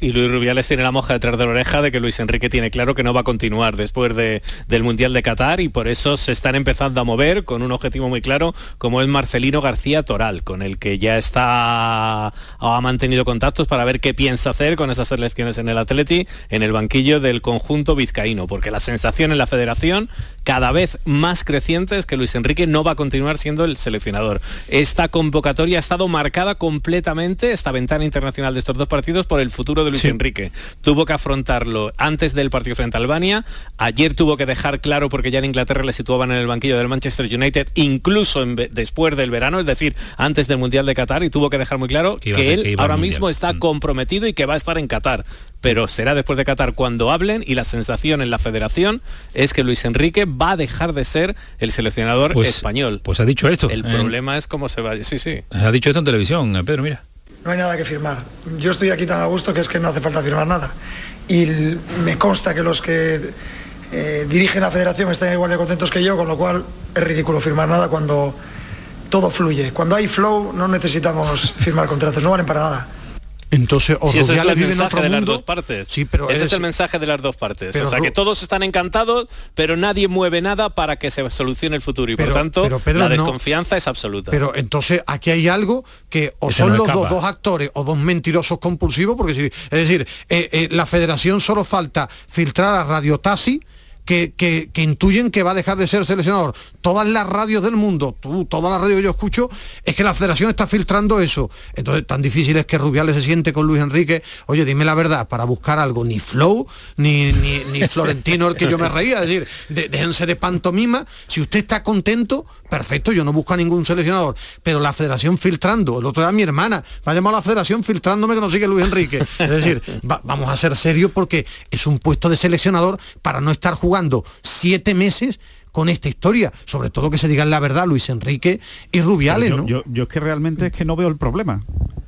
Y Luis Rubiales tiene la moja detrás de la oreja de que Luis Enrique tiene claro que no va a continuar después de, del Mundial de Qatar y por eso se están empezando a mover con un objetivo muy claro como es Marcelino García Toral, con el que ya está ha mantenido contactos para ver qué piensa hacer con esas elecciones en el Atleti, en el banquillo del conjunto vizcaíno, porque la sensación en la federación cada vez más creciente es que Luis Enrique no va a continuar siendo el seleccionador. Esta convocatoria ha estado marcada completamente, esta ventana internacional de estos dos partidos, por el futuro de Luis Enrique. Tuvo que afrontarlo antes del partido frente a Albania. Ayer tuvo que dejar claro, porque ya en Inglaterra le situaban en el banquillo del Manchester United, incluso después del verano, es decir, antes del Mundial de Qatar, y tuvo que dejar muy claro que, él ahora mismo está mm. comprometido y que va a estar en Qatar. Pero será después de Qatar cuando hablen y la sensación en la federación es que Luis Enrique va a dejar de ser el seleccionador pues, español. Pues ha dicho esto. El problema es cómo se va. Sí, sí. Ha dicho esto en televisión, Pedro, mira no hay nada que firmar. Yo estoy aquí tan a gusto que es que no hace falta firmar nada. Y me consta que los que eh, dirigen la federación están igual de contentos que yo, con lo cual es ridículo firmar nada cuando todo fluye. Cuando hay flow no necesitamos firmar contratos, no valen para nada. Entonces, o si ese es el en mensaje otro de las dos partes. Sí, pero ese es- es el mensaje de las dos partes. Pero o sea, que todos están encantados, pero nadie mueve nada para que se solucione el futuro y Pero- por tanto pero, Pedro, la no. desconfianza es absoluta. Pero entonces aquí hay algo que o son los dos, dos actores o dos mentirosos compulsivos, porque si, es decir, eh, eh, la federación solo falta filtrar a Radio Tasi. Que, que- que intuyen que va a dejar de ser seleccionador. Todas las radios del mundo, tú, todas las radios que yo escucho, es que la federación está filtrando eso. Entonces, tan difícil es que Rubiales se siente con Luis Enrique. Oye, dime la verdad, para buscar algo, ni Flow, ni, ni, Florentino, el que yo me reía. Es decir, de- déjense de pantomima. Si usted está contento, perfecto, yo no busco a ningún seleccionador. Pero la federación filtrando, el otro día mi hermana me ha llamado a la federación filtrándome que no sigue Luis Enrique. Es decir, va- vamos a ser serios porque es un puesto de seleccionador para no estar jugando siete meses con esta historia, sobre todo que se digan la verdad Luis Enrique y Rubiales, yo, ¿no? yo, yo es que realmente es que no veo el problema.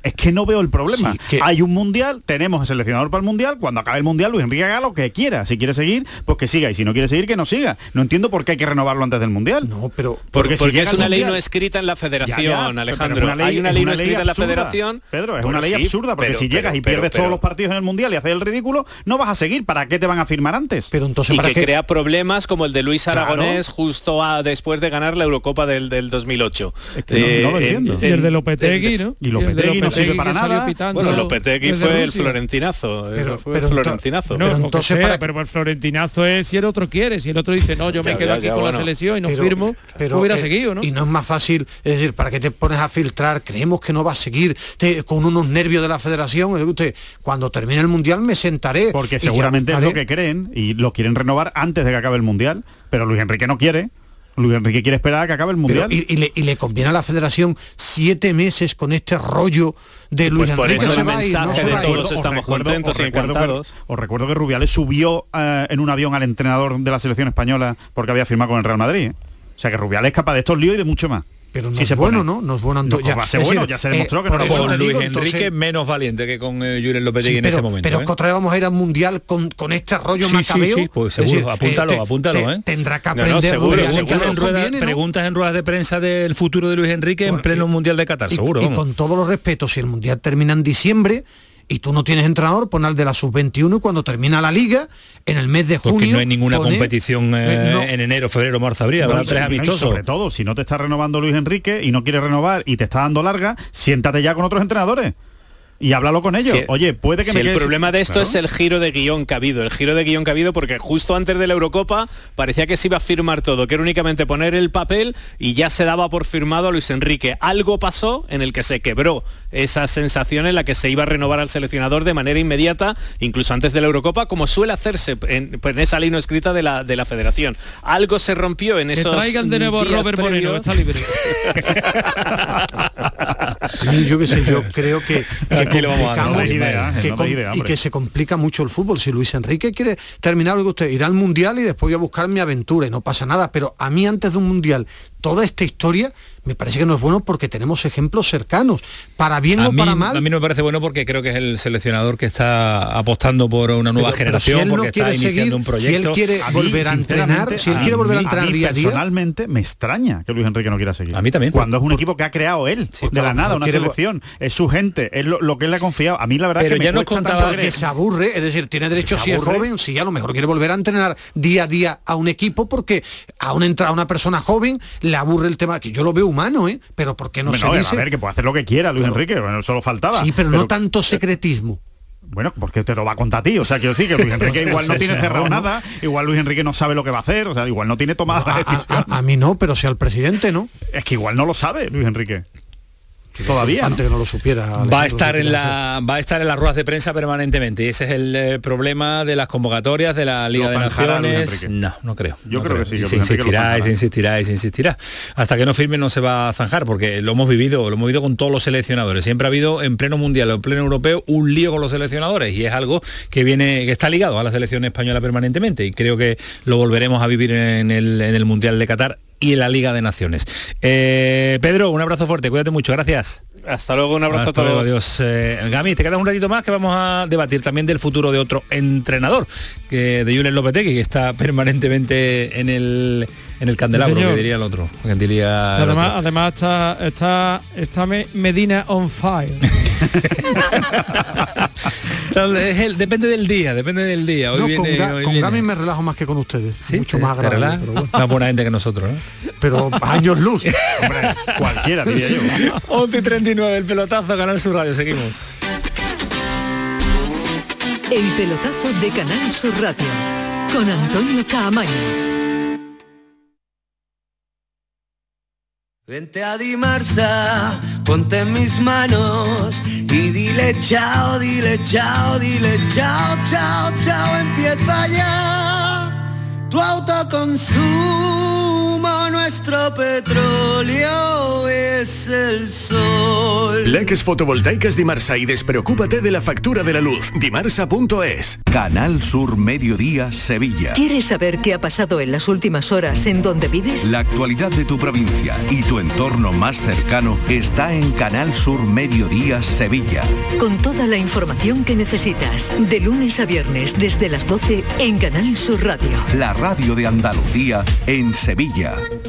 Es que no veo el problema. Sí, que- Hay un mundial, tenemos el seleccionador para el mundial, cuando acabe el mundial Luis Enrique haga lo que quiera. Si quiere seguir, pues que siga. Y si no quiere seguir, que no siga. No entiendo por qué hay que renovarlo antes del mundial. No, pero porque si porque es una ley no escrita en la federación, Ya, ya, pero Alejandro. es una ley- Hay una ley una no ley escrita en la federación. Pedro, es Bueno, una ley sí, absurda, porque pero- si llegas pero- y pierdes pero- todos los partidos en el mundial y haces el ridículo, no vas a seguir. ¿Para qué te van a firmar antes? Pero entonces, y ¿para que qué? crea problemas como el de Luis Claro. Aragonés justo a- después de ganar la Eurocopa del, del 2008. Es que no- no lo entiendo. Y el de Lopetegui, ¿no? Y Lopetegui no sirve para nada. pitando Bueno, Lopetegui fue el Rusia. florentinazo. Pero- eso fue pero el ento- florentinazo. No, Pero entonces, sea, pero el florentinazo es si el otro quiere, si el otro dice, no, yo me Ya, quedo ya, aquí ya, con bueno. la selección y no Pero- firmo, pero, hubiera eh, seguido, ¿no? Y no es más fácil, es decir, ¿para qué te pones a filtrar? Creemos que no va a seguir te- con unos nervios de la federación. Que usted, cuando termine el mundial me sentaré. Porque seguramente es lo que creen y lo quieren renovar antes de que acabe el mundial. Pero Luis Enrique no quiere. Luis Enrique quiere esperar a que acabe el Pero, mundial. y, y le, y le conviene a la federación siete meses con este rollo de Luis Pues por Enrique eso se el no mensaje de todos estamos contentos os y recuerdo que- encantados. os recuerdo que Rubiales subió eh, en un avión al entrenador de la selección española porque había firmado con el Real Madrid. O sea que Rubiales es capaz de estos líos y de mucho más. Pero no Si es se bueno, pone. ¿no? No es bueno Antonio. ser bueno, ya se demostró que no era eso con Luis digo, Enrique entonces- menos valiente que con eh, Julen Lopetegui Sí, en pero, ese momento. pero ¿eh? es que otra vez vamos a ir al mundial con, con este rollo Sí, macabeo. sí, pues Es seguro, apúntalo, apúntalo, te- ¿eh? Tendrá que No, no, aprender seguro, no en, rueda- conviene, ¿no? preguntas en ruedas de prensa del futuro de Luis Enrique en Bueno, pleno y- Mundial de Qatar, y, seguro. y con todos los respetos, si el mundial termina en diciembre y tú no tienes entrenador, pon al de la sub-21 y cuando termina la liga, en el mes de junio. Porque no hay ninguna pone- competición eh, Eh, no. en enero, febrero, marzo, abril. Habrá tres amistosos. sobre todo, si no te está renovando Luis Enrique y no quiere renovar y te está dando larga, siéntate ya con otros entrenadores. y háblalo con ellos. Oye, puede que Si me el problema de esto Claro. es el giro de guion que ha habido, el giro de guion que ha habido porque justo antes de la Eurocopa parecía que se iba a firmar todo, que era únicamente poner el papel y ya se daba por firmado a Luis Enrique. Algo pasó en el que se quebró esa sensación en la que se iba a renovar al seleccionador de manera inmediata, incluso antes de la Eurocopa, como suele hacerse en, en esa ley no escrita de la, de la federación. Algo se rompió en Que esos traigan de nuevo Robert Moreno, que está libre. Yo qué sé, yo creo que, que Aquí lo vamos a complicamos idea, que no de com- idea, y que se complica mucho el fútbol. Si Luis Enrique quiere terminar, que usted irá al mundial y después voy a buscar mi aventura y no pasa nada. Pero a mí antes de un mundial, toda esta historia me parece que no es bueno porque tenemos ejemplos cercanos, para bien A o mí, para mal. a mí no me parece bueno porque creo que es el seleccionador que está apostando por una nueva Pero- pero si generación, no porque está quiere iniciando seguir, un si él proyecto. quiere A mí, volver a entrenar, si él quiere volver a mí- entrenar mí día a día. personalmente me extraña que Luis Enrique no quiera seguir. A mí también. Cuando es un equipo que ha creado él, de la nada, no una quiere- selección, es su gente, es lo, lo que él le ha confiado. A mí la verdad Pero es que ya me nos contaba tanto que se aburre, es decir, tiene derecho si es joven, si a lo mejor quiere volver a entrenar día a día a un equipo porque a una entrada a una persona joven le aburre el tema que yo lo veo humano, ¿eh? Pero ¿por qué no Bueno, se a dice? ver, que puede hacer lo que quiera Luis Enrique, bueno, solo faltaba. sí, pero, no tanto secretismo. Bueno, porque te lo va a contar a ti, o sea, quiero decir que Luis Enrique igual no tiene cerrado nada, igual Luis Enrique no sabe lo que va a hacer, o sea, igual no tiene tomada A, la decisión. a- a mí no, pero si al presidente no. Es que igual no lo sabe Luis Enrique. Todavía. ¿no? Antes que no lo supiera. Va a estar en la va a estar en las ruedas de prensa permanentemente y ese es el eh, problema de las convocatorias de la Liga de Naciones. No, no creo. Yo no creo que sí, que se insistirá, se insistirá, y se insistirá. Hasta que no firme no se va a zanjar porque lo hemos vivido, lo hemos vivido con todos los seleccionadores. Siempre ha habido en pleno mundial o en pleno europeo un lío con los seleccionadores y es algo que viene que está ligado a la selección española permanentemente y creo que lo volveremos a vivir en el, en el mundial de Qatar y la Liga de Naciones. Eh, Pedro, un abrazo fuerte, cuídate mucho, gracias. Hasta luego, un abrazo Hasta a luego, todos. adiós. Eh, Gami, te quedas un ratito más que vamos a debatir también del futuro de otro entrenador, que de Julen Lopetegui, que está permanentemente en el en el candelabro, que diría el otro. Que diría el además, otro. además está, está, está Me- Medina on fire. El- depende del día, depende del día. Hoy No, viene, con, Ga- hoy con viene. Gaby me relajo más que con ustedes. Mucho más ¿Te agradable. Pero, bueno. Más buena gente que nosotros, ¿no? Pero años luz. Cualquiera, diría yo. 11 y 39, el pelotazo, Canal Sur Radio, seguimos. El pelotazo de Canal Sur Radio con Antonio Caamaño. Vente a Dimarsa, ponte en mis manos y dile chao, dile chao, dile chao, chao, chao, empieza ya tu autoconsumo, nuestro petróleo es el sol. Leques fotovoltaicas Dimarsa y despreocúpate de la factura de la luz. Dimarsa.es. Canal Sur Mediodía, Sevilla. ¿Quieres saber qué ha pasado en las últimas horas en donde vives? La actualidad de tu provincia y tu entorno más cercano está en Canal Sur Mediodía, Sevilla. Con toda la información que necesitas, de lunes a viernes desde las 12 en Canal Sur Radio. La radio de Andalucía en Sevilla.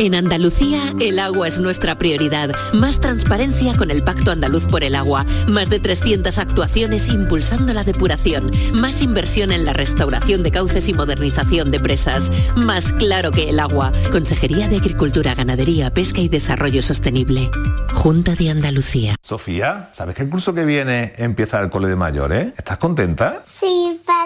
En Andalucía, el agua es nuestra prioridad. Más transparencia con el Pacto Andaluz por el Agua. Más de 300 actuaciones impulsando la depuración. Más inversión en la restauración de cauces y modernización de presas. Más claro que el agua. Consejería de Agricultura, Ganadería, Pesca y Desarrollo Sostenible. Junta de Andalucía. Sofía, ¿sabes que el curso que viene empieza el cole de mayores? ¿Estás contenta? Sí,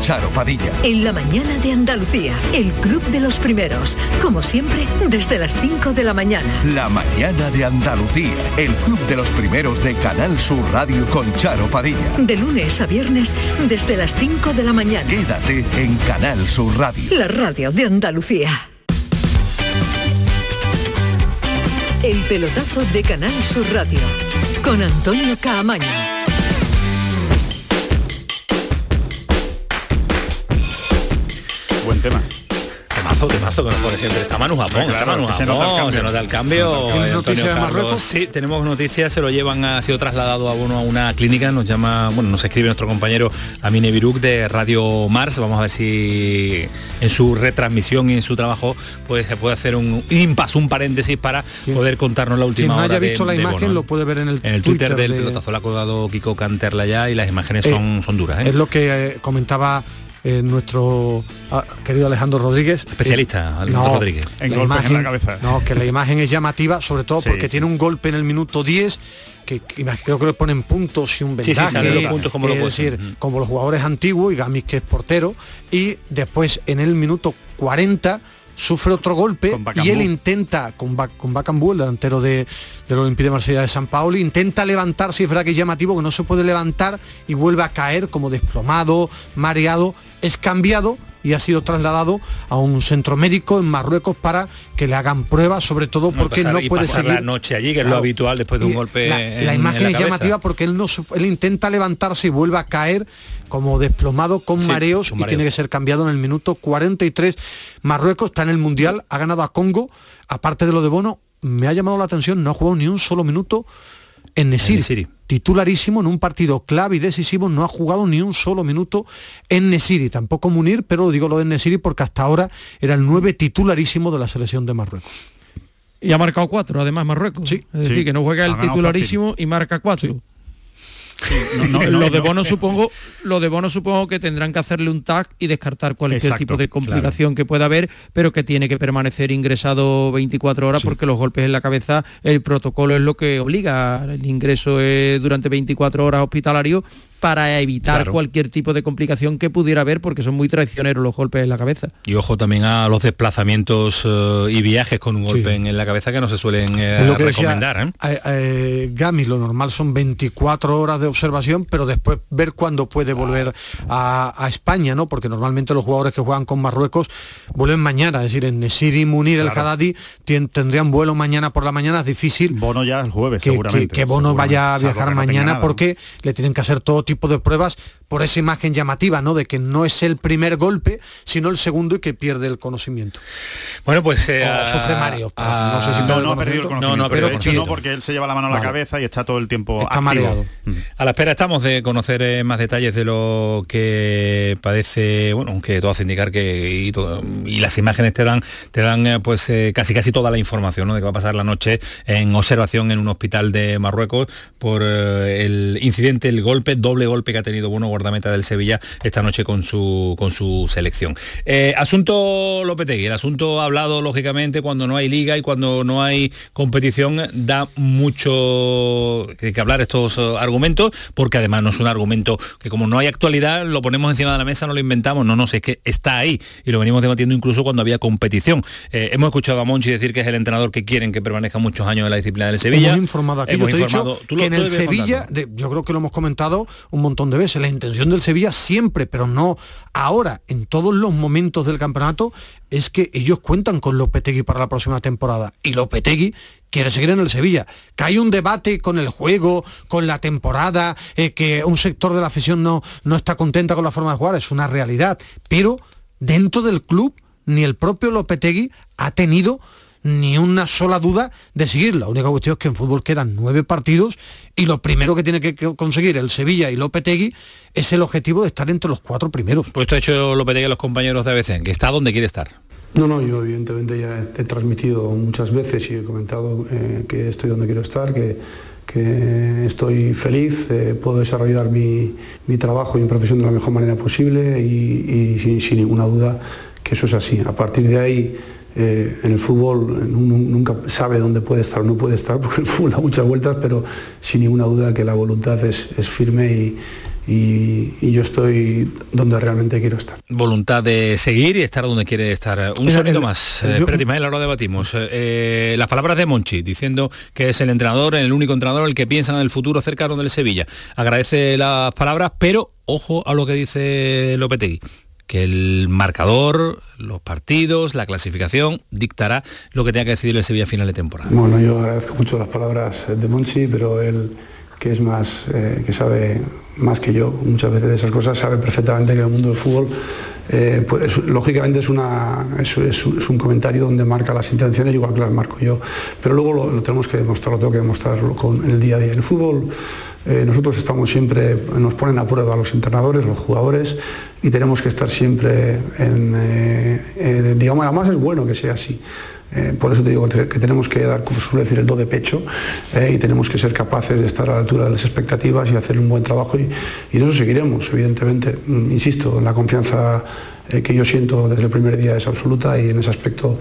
Charo Padilla. En la mañana de Andalucía, el Club de los Primeros. Como siempre, desde las 5 de la mañana. La mañana de Andalucía, el club de los primeros de Canal Sur Radio con Charo Padilla. De lunes a viernes, desde las 5 de la mañana. Quédate en Canal Sur Radio. La radio de Andalucía. El pelotazo de Canal Sur Radio. Con Antonio Caamaño. Temazo, temazo que nos pone siempre. Está Manu Japón, Claro, está Manu que se Japón, nota el cambio. se nota el cambio. ¿Tienes eh, noticia Antonio de. Marruecos? Sí, tenemos noticias, se lo llevan, ha sido trasladado a uno a una clínica, nos llama, bueno, nos escribe nuestro compañero Amine Biruk de Radio Mars. Vamos a ver si en su retransmisión y en su trabajo pues se puede hacer un impasse, un paréntesis para poder contarnos la Quien última hora haya de- visto la de imagen Bono. lo puede ver en el, En el Twitter, del de- pelotazo lo ha colgado Kiko Canterla ya y las imágenes son, son duras. ¿eh? Es lo que eh, comentaba eh, nuestro ah, querido Alejandro Rodríguez. Especialista, Eh, Alejandro Rodríguez. la En la cabeza. No, que la imagen es llamativa, sobre todo Sí, porque sí. tiene un golpe en el minuto 10 que, que creo que le ponen puntos y un Sí, sí, vendaje. salen los puntos como lo es decir, como los jugadores antiguos y Gamis que es portero y después en el minuto 40 sufre otro golpe y él intenta con, Ba- con Bakambu, el delantero de, del Olympique de Marsella de San Paolo, intenta levantarse es verdad que es llamativo que no se puede levantar y vuelve a caer como desplomado, mareado, es cambiado y ha sido trasladado a un centro médico en Marruecos para que le hagan pruebas, sobre todo porque no, puede seguir la noche allí, que es lo habitual después de un golpe. La, imagen es llamativa porque él no él intenta levantarse y vuelve a caer como desplomado con mareos y tiene que ser cambiado en el minuto 43. Marruecos está en el Mundial, ha ganado a Congo, aparte de lo de Bono, me ha llamado la atención, no ha jugado ni un solo minuto en Nesiri, titularísimo en un partido clave y decisivo, no ha jugado ni un solo minuto en Nesiri, tampoco Munir, pero digo lo de Nesiri porque hasta ahora era el 9 titularísimo de la selección de Marruecos. Y ha marcado cuatro, además Marruecos. Sí. Es decir, que no juega el titularísimo y marca cuatro. lo de Bono supongo lo de Bono supongo que tendrán que hacerle un tag y descartar cualquier tipo de complicación que pueda haber pero que tiene que permanecer ingresado 24 horas porque los golpes en la cabeza el protocolo es lo que obliga. El ingreso durante 24 horas hospitalario para evitar cualquier tipo de complicación que pudiera haber porque son muy traicioneros los golpes en la cabeza. Y ojo también a los desplazamientos eh, y viajes con un golpe en, la cabeza que no se suelen eh, recomendar. ¿eh? Gami, lo normal son 24 horas de observación, pero después ver cuándo puede volver a, España, ¿no? Porque normalmente los jugadores que juegan con Marruecos vuelven mañana, es decir, en Nesiri, Munir, el Haddadi tendrían vuelo mañana por la mañana, es difícil. Bono ya el jueves, que, seguramente. Que, Bono vaya a viajar mañana porque le tienen que hacer todo tipo tipo de pruebas por esa imagen llamativa, ¿no? De que no es el primer golpe, sino el segundo y que pierde el conocimiento. Bueno, pues eh, sufre Mario. no sé si no, no ha perdido el conocimiento. No, pero hecho no porque él se lleva la mano a la cabeza y está todo el tiempo está mareado. A la espera estamos de conocer eh, más detalles de lo que padece, bueno, aunque todo hace indicar que y, las imágenes te dan te dan eh, pues casi casi toda la información, ¿no? De que va a pasar la noche en observación en un hospital de Marruecos por el incidente, el golpe doble golpe que ha tenido Bueno guardameta del Sevilla esta noche con su, con su selección. Eh, asunto Lopetegui, el asunto hablado lógicamente cuando no hay liga y cuando no hay competición da mucho que, hablar estos eh, argumentos porque además no es un argumento que como no hay actualidad lo ponemos encima de la mesa, no lo inventamos, no, no, sé, es que está ahí y lo venimos debatiendo incluso cuando había competición. Eh, hemos escuchado a Monchi decir que es el entrenador que quieren que permanezca muchos años en la disciplina del Sevilla. Hemos informado aquí, informado, que en el Sevilla, yo creo que lo hemos comentado, un montón de veces. La intención del Sevilla siempre, pero no ahora, en todos los momentos del campeonato, es que ellos cuentan con Lopetegui para la próxima temporada. Y Lopetegui quiere seguir en el Sevilla. Que hay un debate con el juego, con la temporada, eh, que un sector de la afición no, no está contenta con la forma de jugar, es una realidad. Pero dentro del club, ni el propio Lopetegui ha tenido ni una sola duda de seguir. La única cuestión es que en fútbol quedan nueve partidos y lo primero que tiene que conseguir el Sevilla y Lopetegui es el objetivo de estar entre los cuatro primeros. Pues esto ha hecho Lopetegui a los compañeros de ABC, que está donde quiere estar. No, no, yo evidentemente ya he transmitido muchas veces y he comentado eh, que estoy donde quiero estar, que, que estoy feliz, eh, puedo desarrollar mi, trabajo y mi profesión de la mejor manera posible y, sin ninguna duda que eso es así. A partir de ahí eh, en el fútbol nunca sabe dónde puede estar o no puede estar, porque el fútbol da muchas vueltas, pero sin ninguna duda que la voluntad es, firme y, yo estoy donde realmente quiero estar. Voluntad de seguir y estar donde quiere estar. Un saludo más. Eh, espera, Ismael, ahora debatimos. Eh, las palabras de Monchi, diciendo que es el entrenador, el único entrenador el que piensa en el futuro cercano del Sevilla. Agradece las palabras, pero ojo a lo que dice Lopetegui que el marcador, los partidos, la clasificación dictará lo que tenga que decidir el Sevilla final de temporada. Bueno, yo agradezco mucho las palabras de Monchi, pero él que es más, eh, que sabe más que yo muchas veces de esas cosas, sabe perfectamente que el mundo del fútbol eh, pues, lógicamente es, una, es, es, un comentario donde marca las intenciones igual que las marco yo, pero luego lo, tenemos que demostrar, lo tengo que demostrarlo con el día a día. El fútbol eh, nosotros estamos siempre, nos ponen a prueba los entrenadores, los jugadores, y tenemos que estar siempre en, eh, eh, digamos, además es bueno que sea así. por eso te digo que tenemos que dar, como suele decir, el do de pecho y tenemos que ser capaces de estar a la altura de las expectativas y hacer un buen trabajo y, y en eso seguiremos, evidentemente. Mm, insisto, la confianza que yo siento desde el primer día es absoluta y en ese aspecto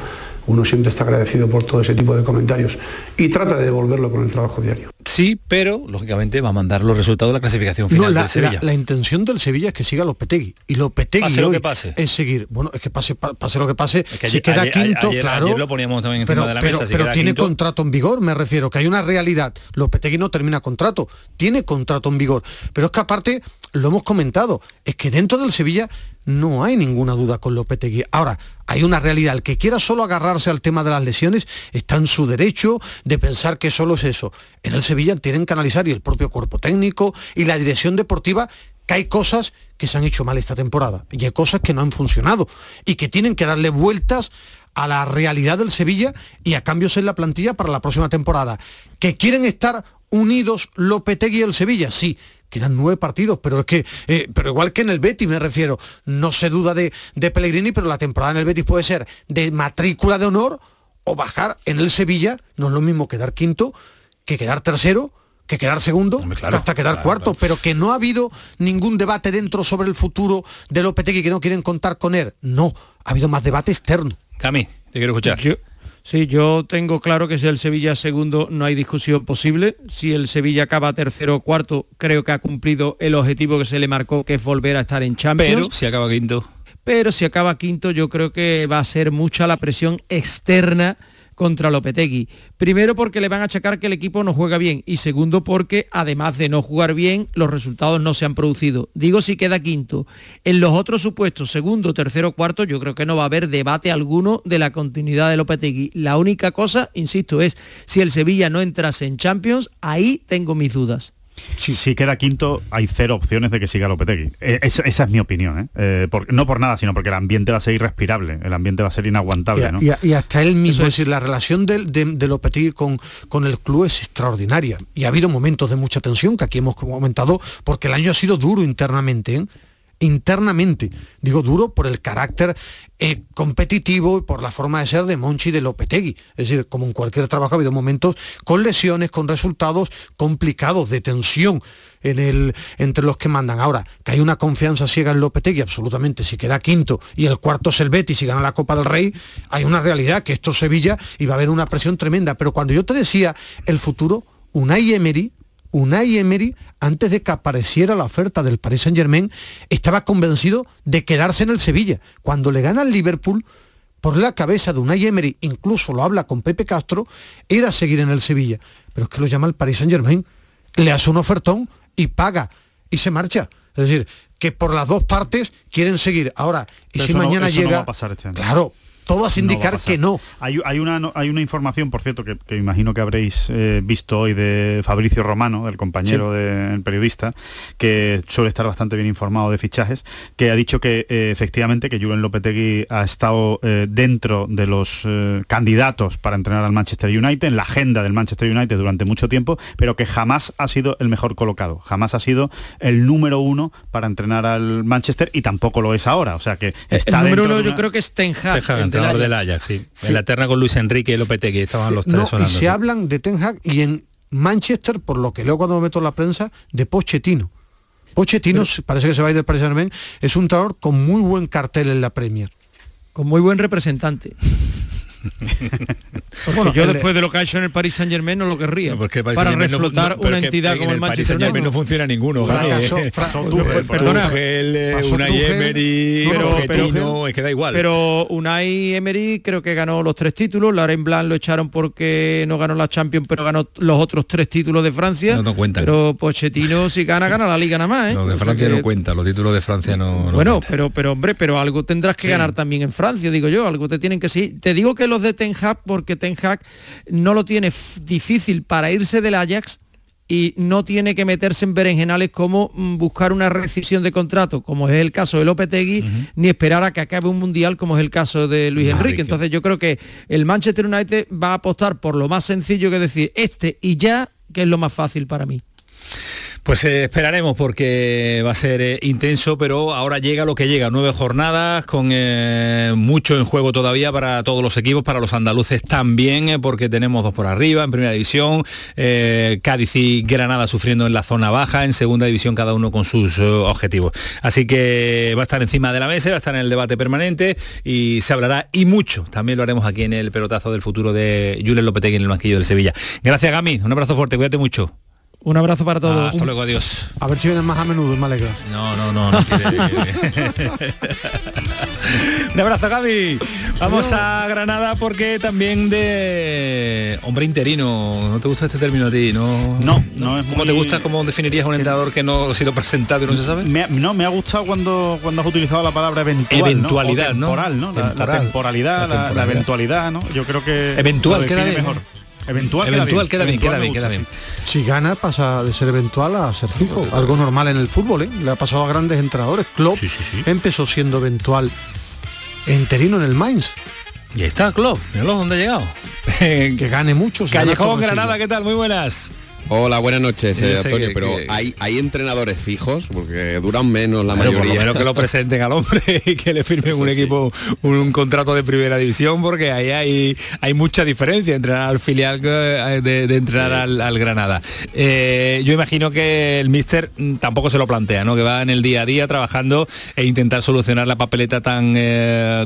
uno siempre está agradecido por todo ese tipo de comentarios y trata de devolverlo con el trabajo diario. Sí, pero lógicamente va a mandar los resultados de la clasificación final la, del Sevilla. La, intención del Sevilla es que siga Lopetegui y Lopetegui pase lo que pase. es seguir. Bueno, es que pase, pase lo que pase. si queda quinto, claro. lo poníamos también encima pero, de la mesa. pero tiene contrato en vigor, me refiero, que hay una realidad. Lopetegui no termina contrato, tiene contrato en vigor. Pero es que aparte, lo hemos comentado, es que dentro del Sevilla no hay ninguna duda con Lopetegui. Ahora, hay una realidad. El que quiera solo agarrarse al tema de las lesiones está en su derecho de pensar que solo es eso. En el Sevilla tienen que analizar y el propio cuerpo técnico y la dirección deportiva que hay cosas que se han hecho mal esta temporada y hay cosas que no han funcionado y que tienen que darle vueltas a la realidad del Sevilla y a cambios en la plantilla para la próxima temporada. Que quieren estar unidos Lopetegui y el Sevilla, sí, quedan nueve partidos, pero es que, eh, pero igual que en el Betis me refiero, no se duda de, de Pellegrini, pero la temporada en el Betis puede ser de matrícula de honor o bajar en el Sevilla, no es lo mismo quedar quinto que quedar tercero que quedar segundo hasta quedar cuarto, pero que no ha habido ningún debate dentro sobre el futuro de Lopetegui que no quieren contar con él. No, ha habido más debate externo. Cami, te quiero escuchar. Sí, yo tengo claro que si el Sevilla segundo no hay discusión posible. Si el Sevilla acaba tercero o cuarto, creo que ha cumplido el objetivo que se le marcó, que es volver a estar en Champions. Pero si acaba quinto. Pero si acaba quinto, yo creo que va a ser mucha la presión externa contra Lopetegui. Primero porque le van a achacar que el equipo no juega bien y segundo porque además de no jugar bien, los resultados no se han producido. Digo si queda quinto. En los otros supuestos, segundo, tercero, cuarto, yo creo que no va a haber debate alguno de la continuidad de Lopetegui. La única cosa, insisto, es si el Sevilla no entrase en Champions, ahí tengo mis dudas. Si queda quinto, hay cero opciones de que siga Lopetegui. Eh, esa, es mi opinión, ¿eh? Eh, no por nada, sino porque el ambiente va a ser irrespirable, el ambiente va a ser inaguantable. Y, hasta él mismo, es decir, la relación de, de, Lopetegui con, con el club es extraordinaria. Y ha habido momentos de mucha tensión, que aquí hemos comentado, porque el año ha sido duro internamente internamente. Digo duro por el carácter eh, competitivo y por la forma de ser de Monchi y de Lopetegui. Es decir, como en cualquier trabajo ha habido momentos con lesiones, con resultados complicados, de tensión en el, entre los que mandan. Ahora, que hay una confianza ciega en Lopetegui, absolutamente. Si queda quinto y el cuarto es el Betis y gana la Copa del Rey, hay una realidad que esto es Sevilla va a haber una presión tremenda. Pero cuando yo te decía el futuro, Unai Emery Unai Emery, antes de que apareciera la oferta del Paris Saint Germain, estaba convencido de quedarse en el Sevilla. Cuando le gana al Liverpool, por la cabeza de Unai Emery, incluso lo habla con Pepe Castro, era seguir en el Sevilla. Pero es que lo llama el Paris Saint Germain, le hace un ofertón y paga y se marcha. Es decir, que por las dos partes quieren seguir. Ahora, y si mañana llega... Este claro, todo a indicar que no. Hay, una, hay una información, por cierto, que, imagino que habréis eh, visto hoy de Fabricio Romano, el compañero del periodista, que suele estar bastante bien informado de fichajes, que ha dicho que eh, efectivamente que Julen Lopetegui ha estado eh, dentro de los candidatos para entrenar al Manchester United, en la agenda del Manchester United durante mucho tiempo, pero que jamás ha sido el mejor colocado, jamás ha sido el número uno para entrenar al Manchester y tampoco lo es ahora. O sea que está el número uno yo creo que es Ten Hag entrenador del Ajax, sí. En la terna con Luis Enrique y Lopetegui, estaban los tres Y se hablan de Ten Hag y en Manchester, por lo que leo cuando me meto en la prensa, de Pochettino. Pochettino parece que se va a ir del Paris Saint Germain, es un entrenador con muy buen cartel en la Premier. Con muy buen representante. bueno, yo después de lo que ha hecho en el Paris Saint Germain no lo querría. para reflotar una entidad como el, Manchester United. no funciona ninguno. Perdona, Unai Emery, pero, es que da igual. Pero Unai Emery creo que ganó los tres títulos. Lauren Blanc lo echaron porque no ganó la Champions, pero ganó los otros tres títulos de Francia. No, no cuentan. Pero Pochettino si gana, gana la Liga nada más. ¿eh? Los de Francia no cuenta, los títulos de Francia no. bueno, pero pero hombre, pero algo tendrás que ganar también en Francia, digo yo. Algo te tienen que sí. Te digo que los de Ten Hag porque Ten Hag no lo tiene difícil para irse del Ajax y no tiene que meterse en berenjenales como mm, buscar una rescisión de contrato, como es el caso de Lopetegui, ni esperar a que acabe un mundial, como es el caso de Luis Enrique. Entonces yo creo que el Manchester United va a apostar por lo más sencillo que decir este y ya, que es lo más fácil para mí. Pues eh, esperaremos porque va a ser eh, intenso, pero ahora llega lo que llega, nueve jornadas con eh, mucho en juego todavía para todos los equipos, para los andaluces también, porque tenemos dos por arriba en primera división, Cádiz y Granada sufriendo en la zona baja, en segunda división cada uno con sus objetivos. Así que va a estar encima de la mesa, va a estar en el debate permanente y se hablará y mucho. También lo haremos aquí en el pelotazo del futuro de Julen Lopetegui en el banquillo del Sevilla. Gracias Gami, un abrazo fuerte, cuídate mucho. Un abrazo para todos. Hasta luego, adiós. A ver si vienen más a menudo, me alegras. No, no, no, no Un abrazo, Gaby. Vamos a Granada porque también de hombre interino. ¿No te gusta este término a ti? No, no, no es ¿Cómo te gusta? ¿Cómo definirías un entrenador que no ha sido presentado y no se sabe? no, me ha gustado cuando, cuando has utilizado la palabra eventual. Eventualidad, ¿no? Temporal, ¿no? La, temporalidad, la, eventualidad, ¿no? Yo creo que eventual queda mejor. Eventual, eventual queda bien, queda bien, queda bien. Si gana pasa de ser eventual a ser fijo, algo normal en el fútbol, ¿eh? Le ha pasado a grandes entrenadores. Klopp empezó siendo eventual interino en el Mainz. Y ahí está Klopp, míralo dónde ha llegado. que gane mucho. Callejón Granada, ¿qué tal? Muy buenas. Hola, buenas noches, eh, Antonio, pero Hay, hay entrenadores fijos, porque duran menos la mayoría. Por lo menos que lo presenten al hombre y que le firmen un equipo, un, contrato de primera división, porque ahí hay, hay mucha diferencia entrenar al filial eh, de, entrenar al, Granada. Eh, yo imagino que el míster tampoco se lo plantea, ¿no? Que va en el día a día trabajando e intentar solucionar la papeleta tan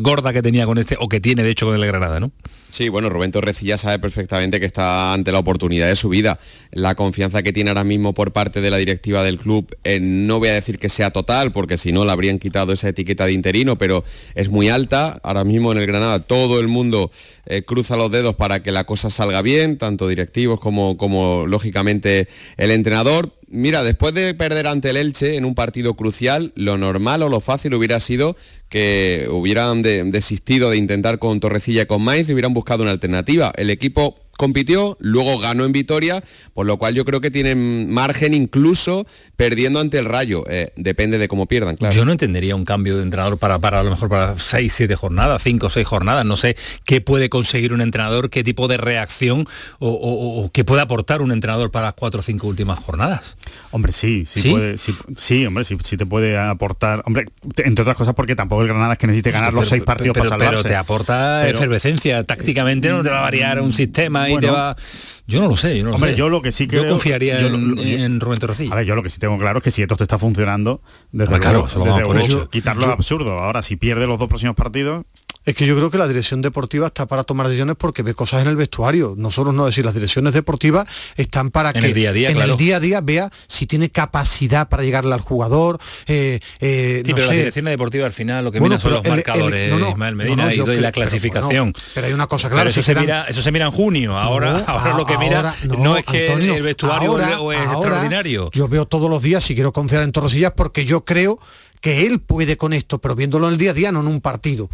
gorda que tenía con este, o que tiene de hecho con el Granada, ¿no? Sí, bueno, Rubén Torrecilla sabe perfectamente que está ante la oportunidad de su vida. La confianza que tiene ahora mismo por parte de la directiva del club, eh, no voy a decir que sea total, porque si no le habrían quitado esa etiqueta de interino, pero es muy alta. Ahora mismo en el Granada todo el mundo eh, cruza los dedos para que la cosa salga bien, tanto directivos como, como lógicamente el entrenador mira, después de perder ante el Elche en un partido crucial, lo normal o lo fácil hubiera sido que hubieran desistido de intentar con Torrecilla y con Maiz y hubieran buscado una alternativa. El equipo compitió, luego ganó en Vitoria, por lo cual yo creo que tienen margen incluso perdiendo ante el Rayo. Eh, depende de cómo pierdan, claro. Yo no entendería un cambio de entrenador para, para a lo mejor para seis, siete jornadas, cinco o seis jornadas. No sé qué puede conseguir un entrenador, qué tipo de reacción o, qué puede aportar un entrenador para las cuatro o cinco últimas jornadas. Hombre, sí, sí, Puede, sí, hombre, sí, sí, te puede aportar. Hombre, entre otras cosas porque tampoco el Granada es que necesite ganar los seis partidos pero, para salvarse. Pero te aporta efervescencia. Tácticamente no te va a variar un sistema yo no lo sé, yo no Hombre, yo lo que sí que Yo confiaría en, en, Rubén Torrecilla. A ver, yo lo que sí tengo claro es que si esto te está funcionando, desde claro, luego, quitarlo absurdo. Ahora, si pierde los dos próximos partidos... Es que yo creo que la dirección deportiva está para tomar decisiones porque ve cosas en el vestuario. Nosotros no decir, las direcciones deportivas están para que el día a día, en el día a día vea si tiene capacidad para llegarle al jugador. Eh, eh, sí, pero la dirección deportiva al final lo que mira son los marcadores, Ismael Medina, y, la clasificación. pero hay una cosa clara. eso, se mira, eso se mira en junio. Ahora, ahora lo que mira no, es que el vestuario es extraordinario. Yo veo todos los días, si quiero confiar en Torresillas, porque yo creo que él puede con esto, pero viéndolo en el día a día, no en un partido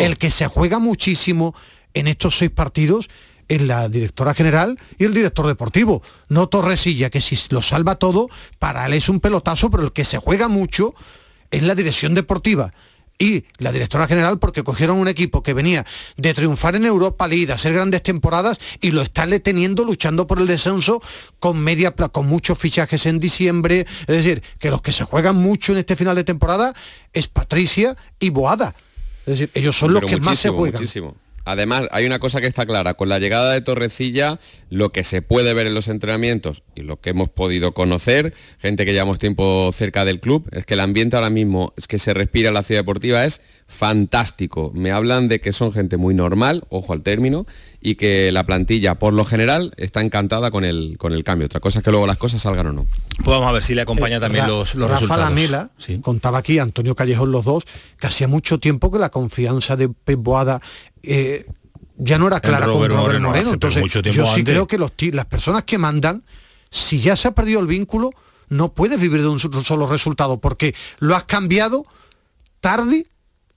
el que se juega muchísimo en estos seis partidos es la directora general y el director deportivo, no Torresilla, que si lo salva todo, para él es un pelotazo, pero el que se juega mucho es la dirección deportiva y la directora general porque cogieron un equipo que venía de triunfar en Europa League, de hacer grandes temporadas y lo están deteniendo luchando por el descenso con media con muchos fichajes en diciembre, es decir, que los que se juegan mucho en este final de temporada es Patricia y Boada. Es decir, ellos son los que más se juegan. Muchísimo. Además, hay una cosa que está clara, con la llegada de Torrecilla, lo que se puede ver en los entrenamientos y lo que hemos podido conocer, gente que llevamos tiempo cerca del club, es que el ambiente ahora mismo es que se respira en la ciudad deportiva es fantástico. Me hablan de que son gente muy normal, ojo al término, y que la plantilla, por lo general, está encantada con el, con el cambio. Otra cosa es que luego las cosas salgan o no. Pues vamos a ver si le acompaña eh, también los, los Rafa resultados. Lamela, contaba aquí, Antonio Callejón los dos, que hacía mucho tiempo que la confianza de Pep Boada eh, ya no era clara con Robert Moreno. Entonces, yo sí creo que los, las personas que mandan, si ya se ha perdido el vínculo, no puedes vivir de un solo resultado, porque lo has cambiado tarde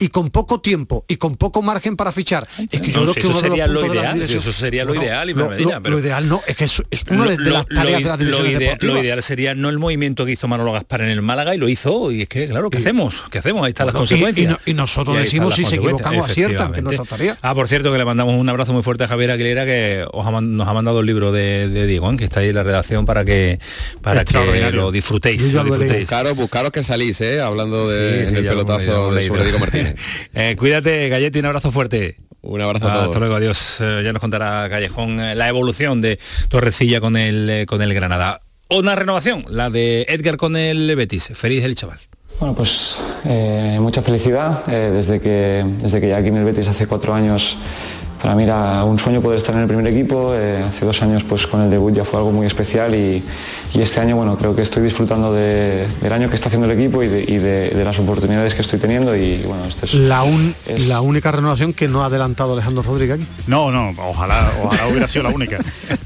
y con poco tiempo y con poco margen para fichar. Es que yo creo que eso sería lo ideal, eso sería lo ideal, y lo, lo, ideal no, es que es, es una de, las tareas de Lo ideal sería no el movimiento que hizo Manolo Gaspar en el Málaga y lo hizo y es que claro, ¿qué hacemos? ¿Qué hacemos? Ahí están las consecuencias. Y, nosotros decimos si se equivocamos aciertan, que nuestra tarea. Ah, por cierto que le mandamos un abrazo muy fuerte a Javier Aguilera que nos ha mandado el libro de, Diego, ¿eh? que está ahí en la redacción para que para que lo disfrutéis. Buscaros, buscaros que salís, ¿eh? hablando de, el pelotazo de sobre Diego Martínez. Eh, cuídate, Galletti, un abrazo fuerte. Un abrazo a todos. Hasta luego, adiós. Eh, ya nos contará Callejón eh, la evolución de Torrecilla con el, con el Granada. Una renovación, la de Edgar con el Betis. Feliz el chaval. Bueno, pues mucha felicidad. desde, que, desde que ya aquí en el Betis hace cuatro años para mí era un sueño poder estar en el primer equipo. Eh, hace dos años pues con el debut ya fue algo muy especial y, y este año bueno creo que estoy disfrutando de- del año que está haciendo el equipo y de, y de- de las oportunidades que estoy teniendo y bueno, este es La, un- es- la única renovación que no ha adelantado Alejandro Rodríguez aquí. No, no, ojalá, ojalá hubiera sido la única.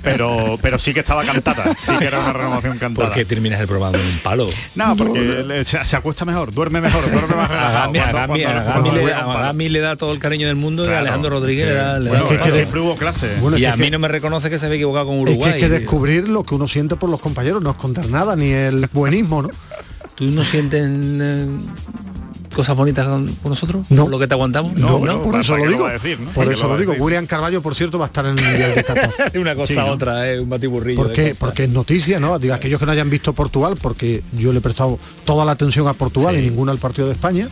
Pero, pero sí que estaba cantada, sí que era una renovación cantada. ¿Por qué terminas el programa con un palo? No, porque le- se, se acuesta mejor, duerme mejor, duerme más relajado. A Gami, le, da- le todo el cariño del mundo y Alejandro Rodríguez sí. Bueno, es que siempre hubo clase. Bueno, y es a que- mí no me reconoce que se había equivocado con Es Uruguay. que hay que descubrir lo que uno siente por los compañeros, no esconder nada, ni el buenismo, ¿no? ¿Tú no sientes eh, cosas bonitas con, con nosotros? No. ¿Por lo que te aguantamos? No, por eso lo digo. ¿no? Por eso lo digo. William Carballo, por cierto, va a estar en el Mundial de Qatar. Una cosa Sí, a ¿no? otra, es un batiburrillo. de Porque, porque es noticia, ¿no? Digo, aquellos que no hayan visto Portugal, porque yo le he prestado toda la atención a Portugal y ninguna al partido de España,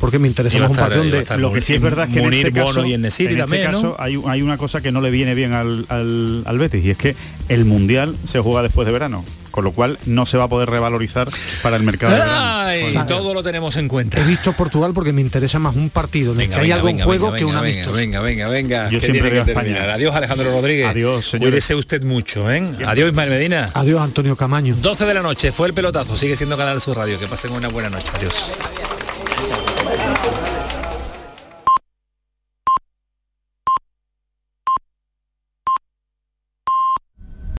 porque me interesa más un partido estar Lo que sí es verdad es que en este caso, y Enesiri en este también, ¿no? caso hay, hay una cosa que no le viene bien al, al, al Betis y es que el Mundial se juega después de verano, con lo cual no se va a poder revalorizar para el mercado de verano. Ay, Bueno. todo lo tenemos en cuenta. he visto Portugal porque me interesa más un partido en el que hay algo en juego que un venga, amistoso. venga, venga, venga, Yo siempre veo España. terminar. Adiós Alejandro Rodríguez. Adiós, señores. Cuídese usted mucho, ¿eh? Adiós Ismael Medina. Adiós Antonio Camaño. 12 de la noche, fue el pelotazo, sigue siendo Canal Sur Radio. Que pasen una buena noche. Adiós.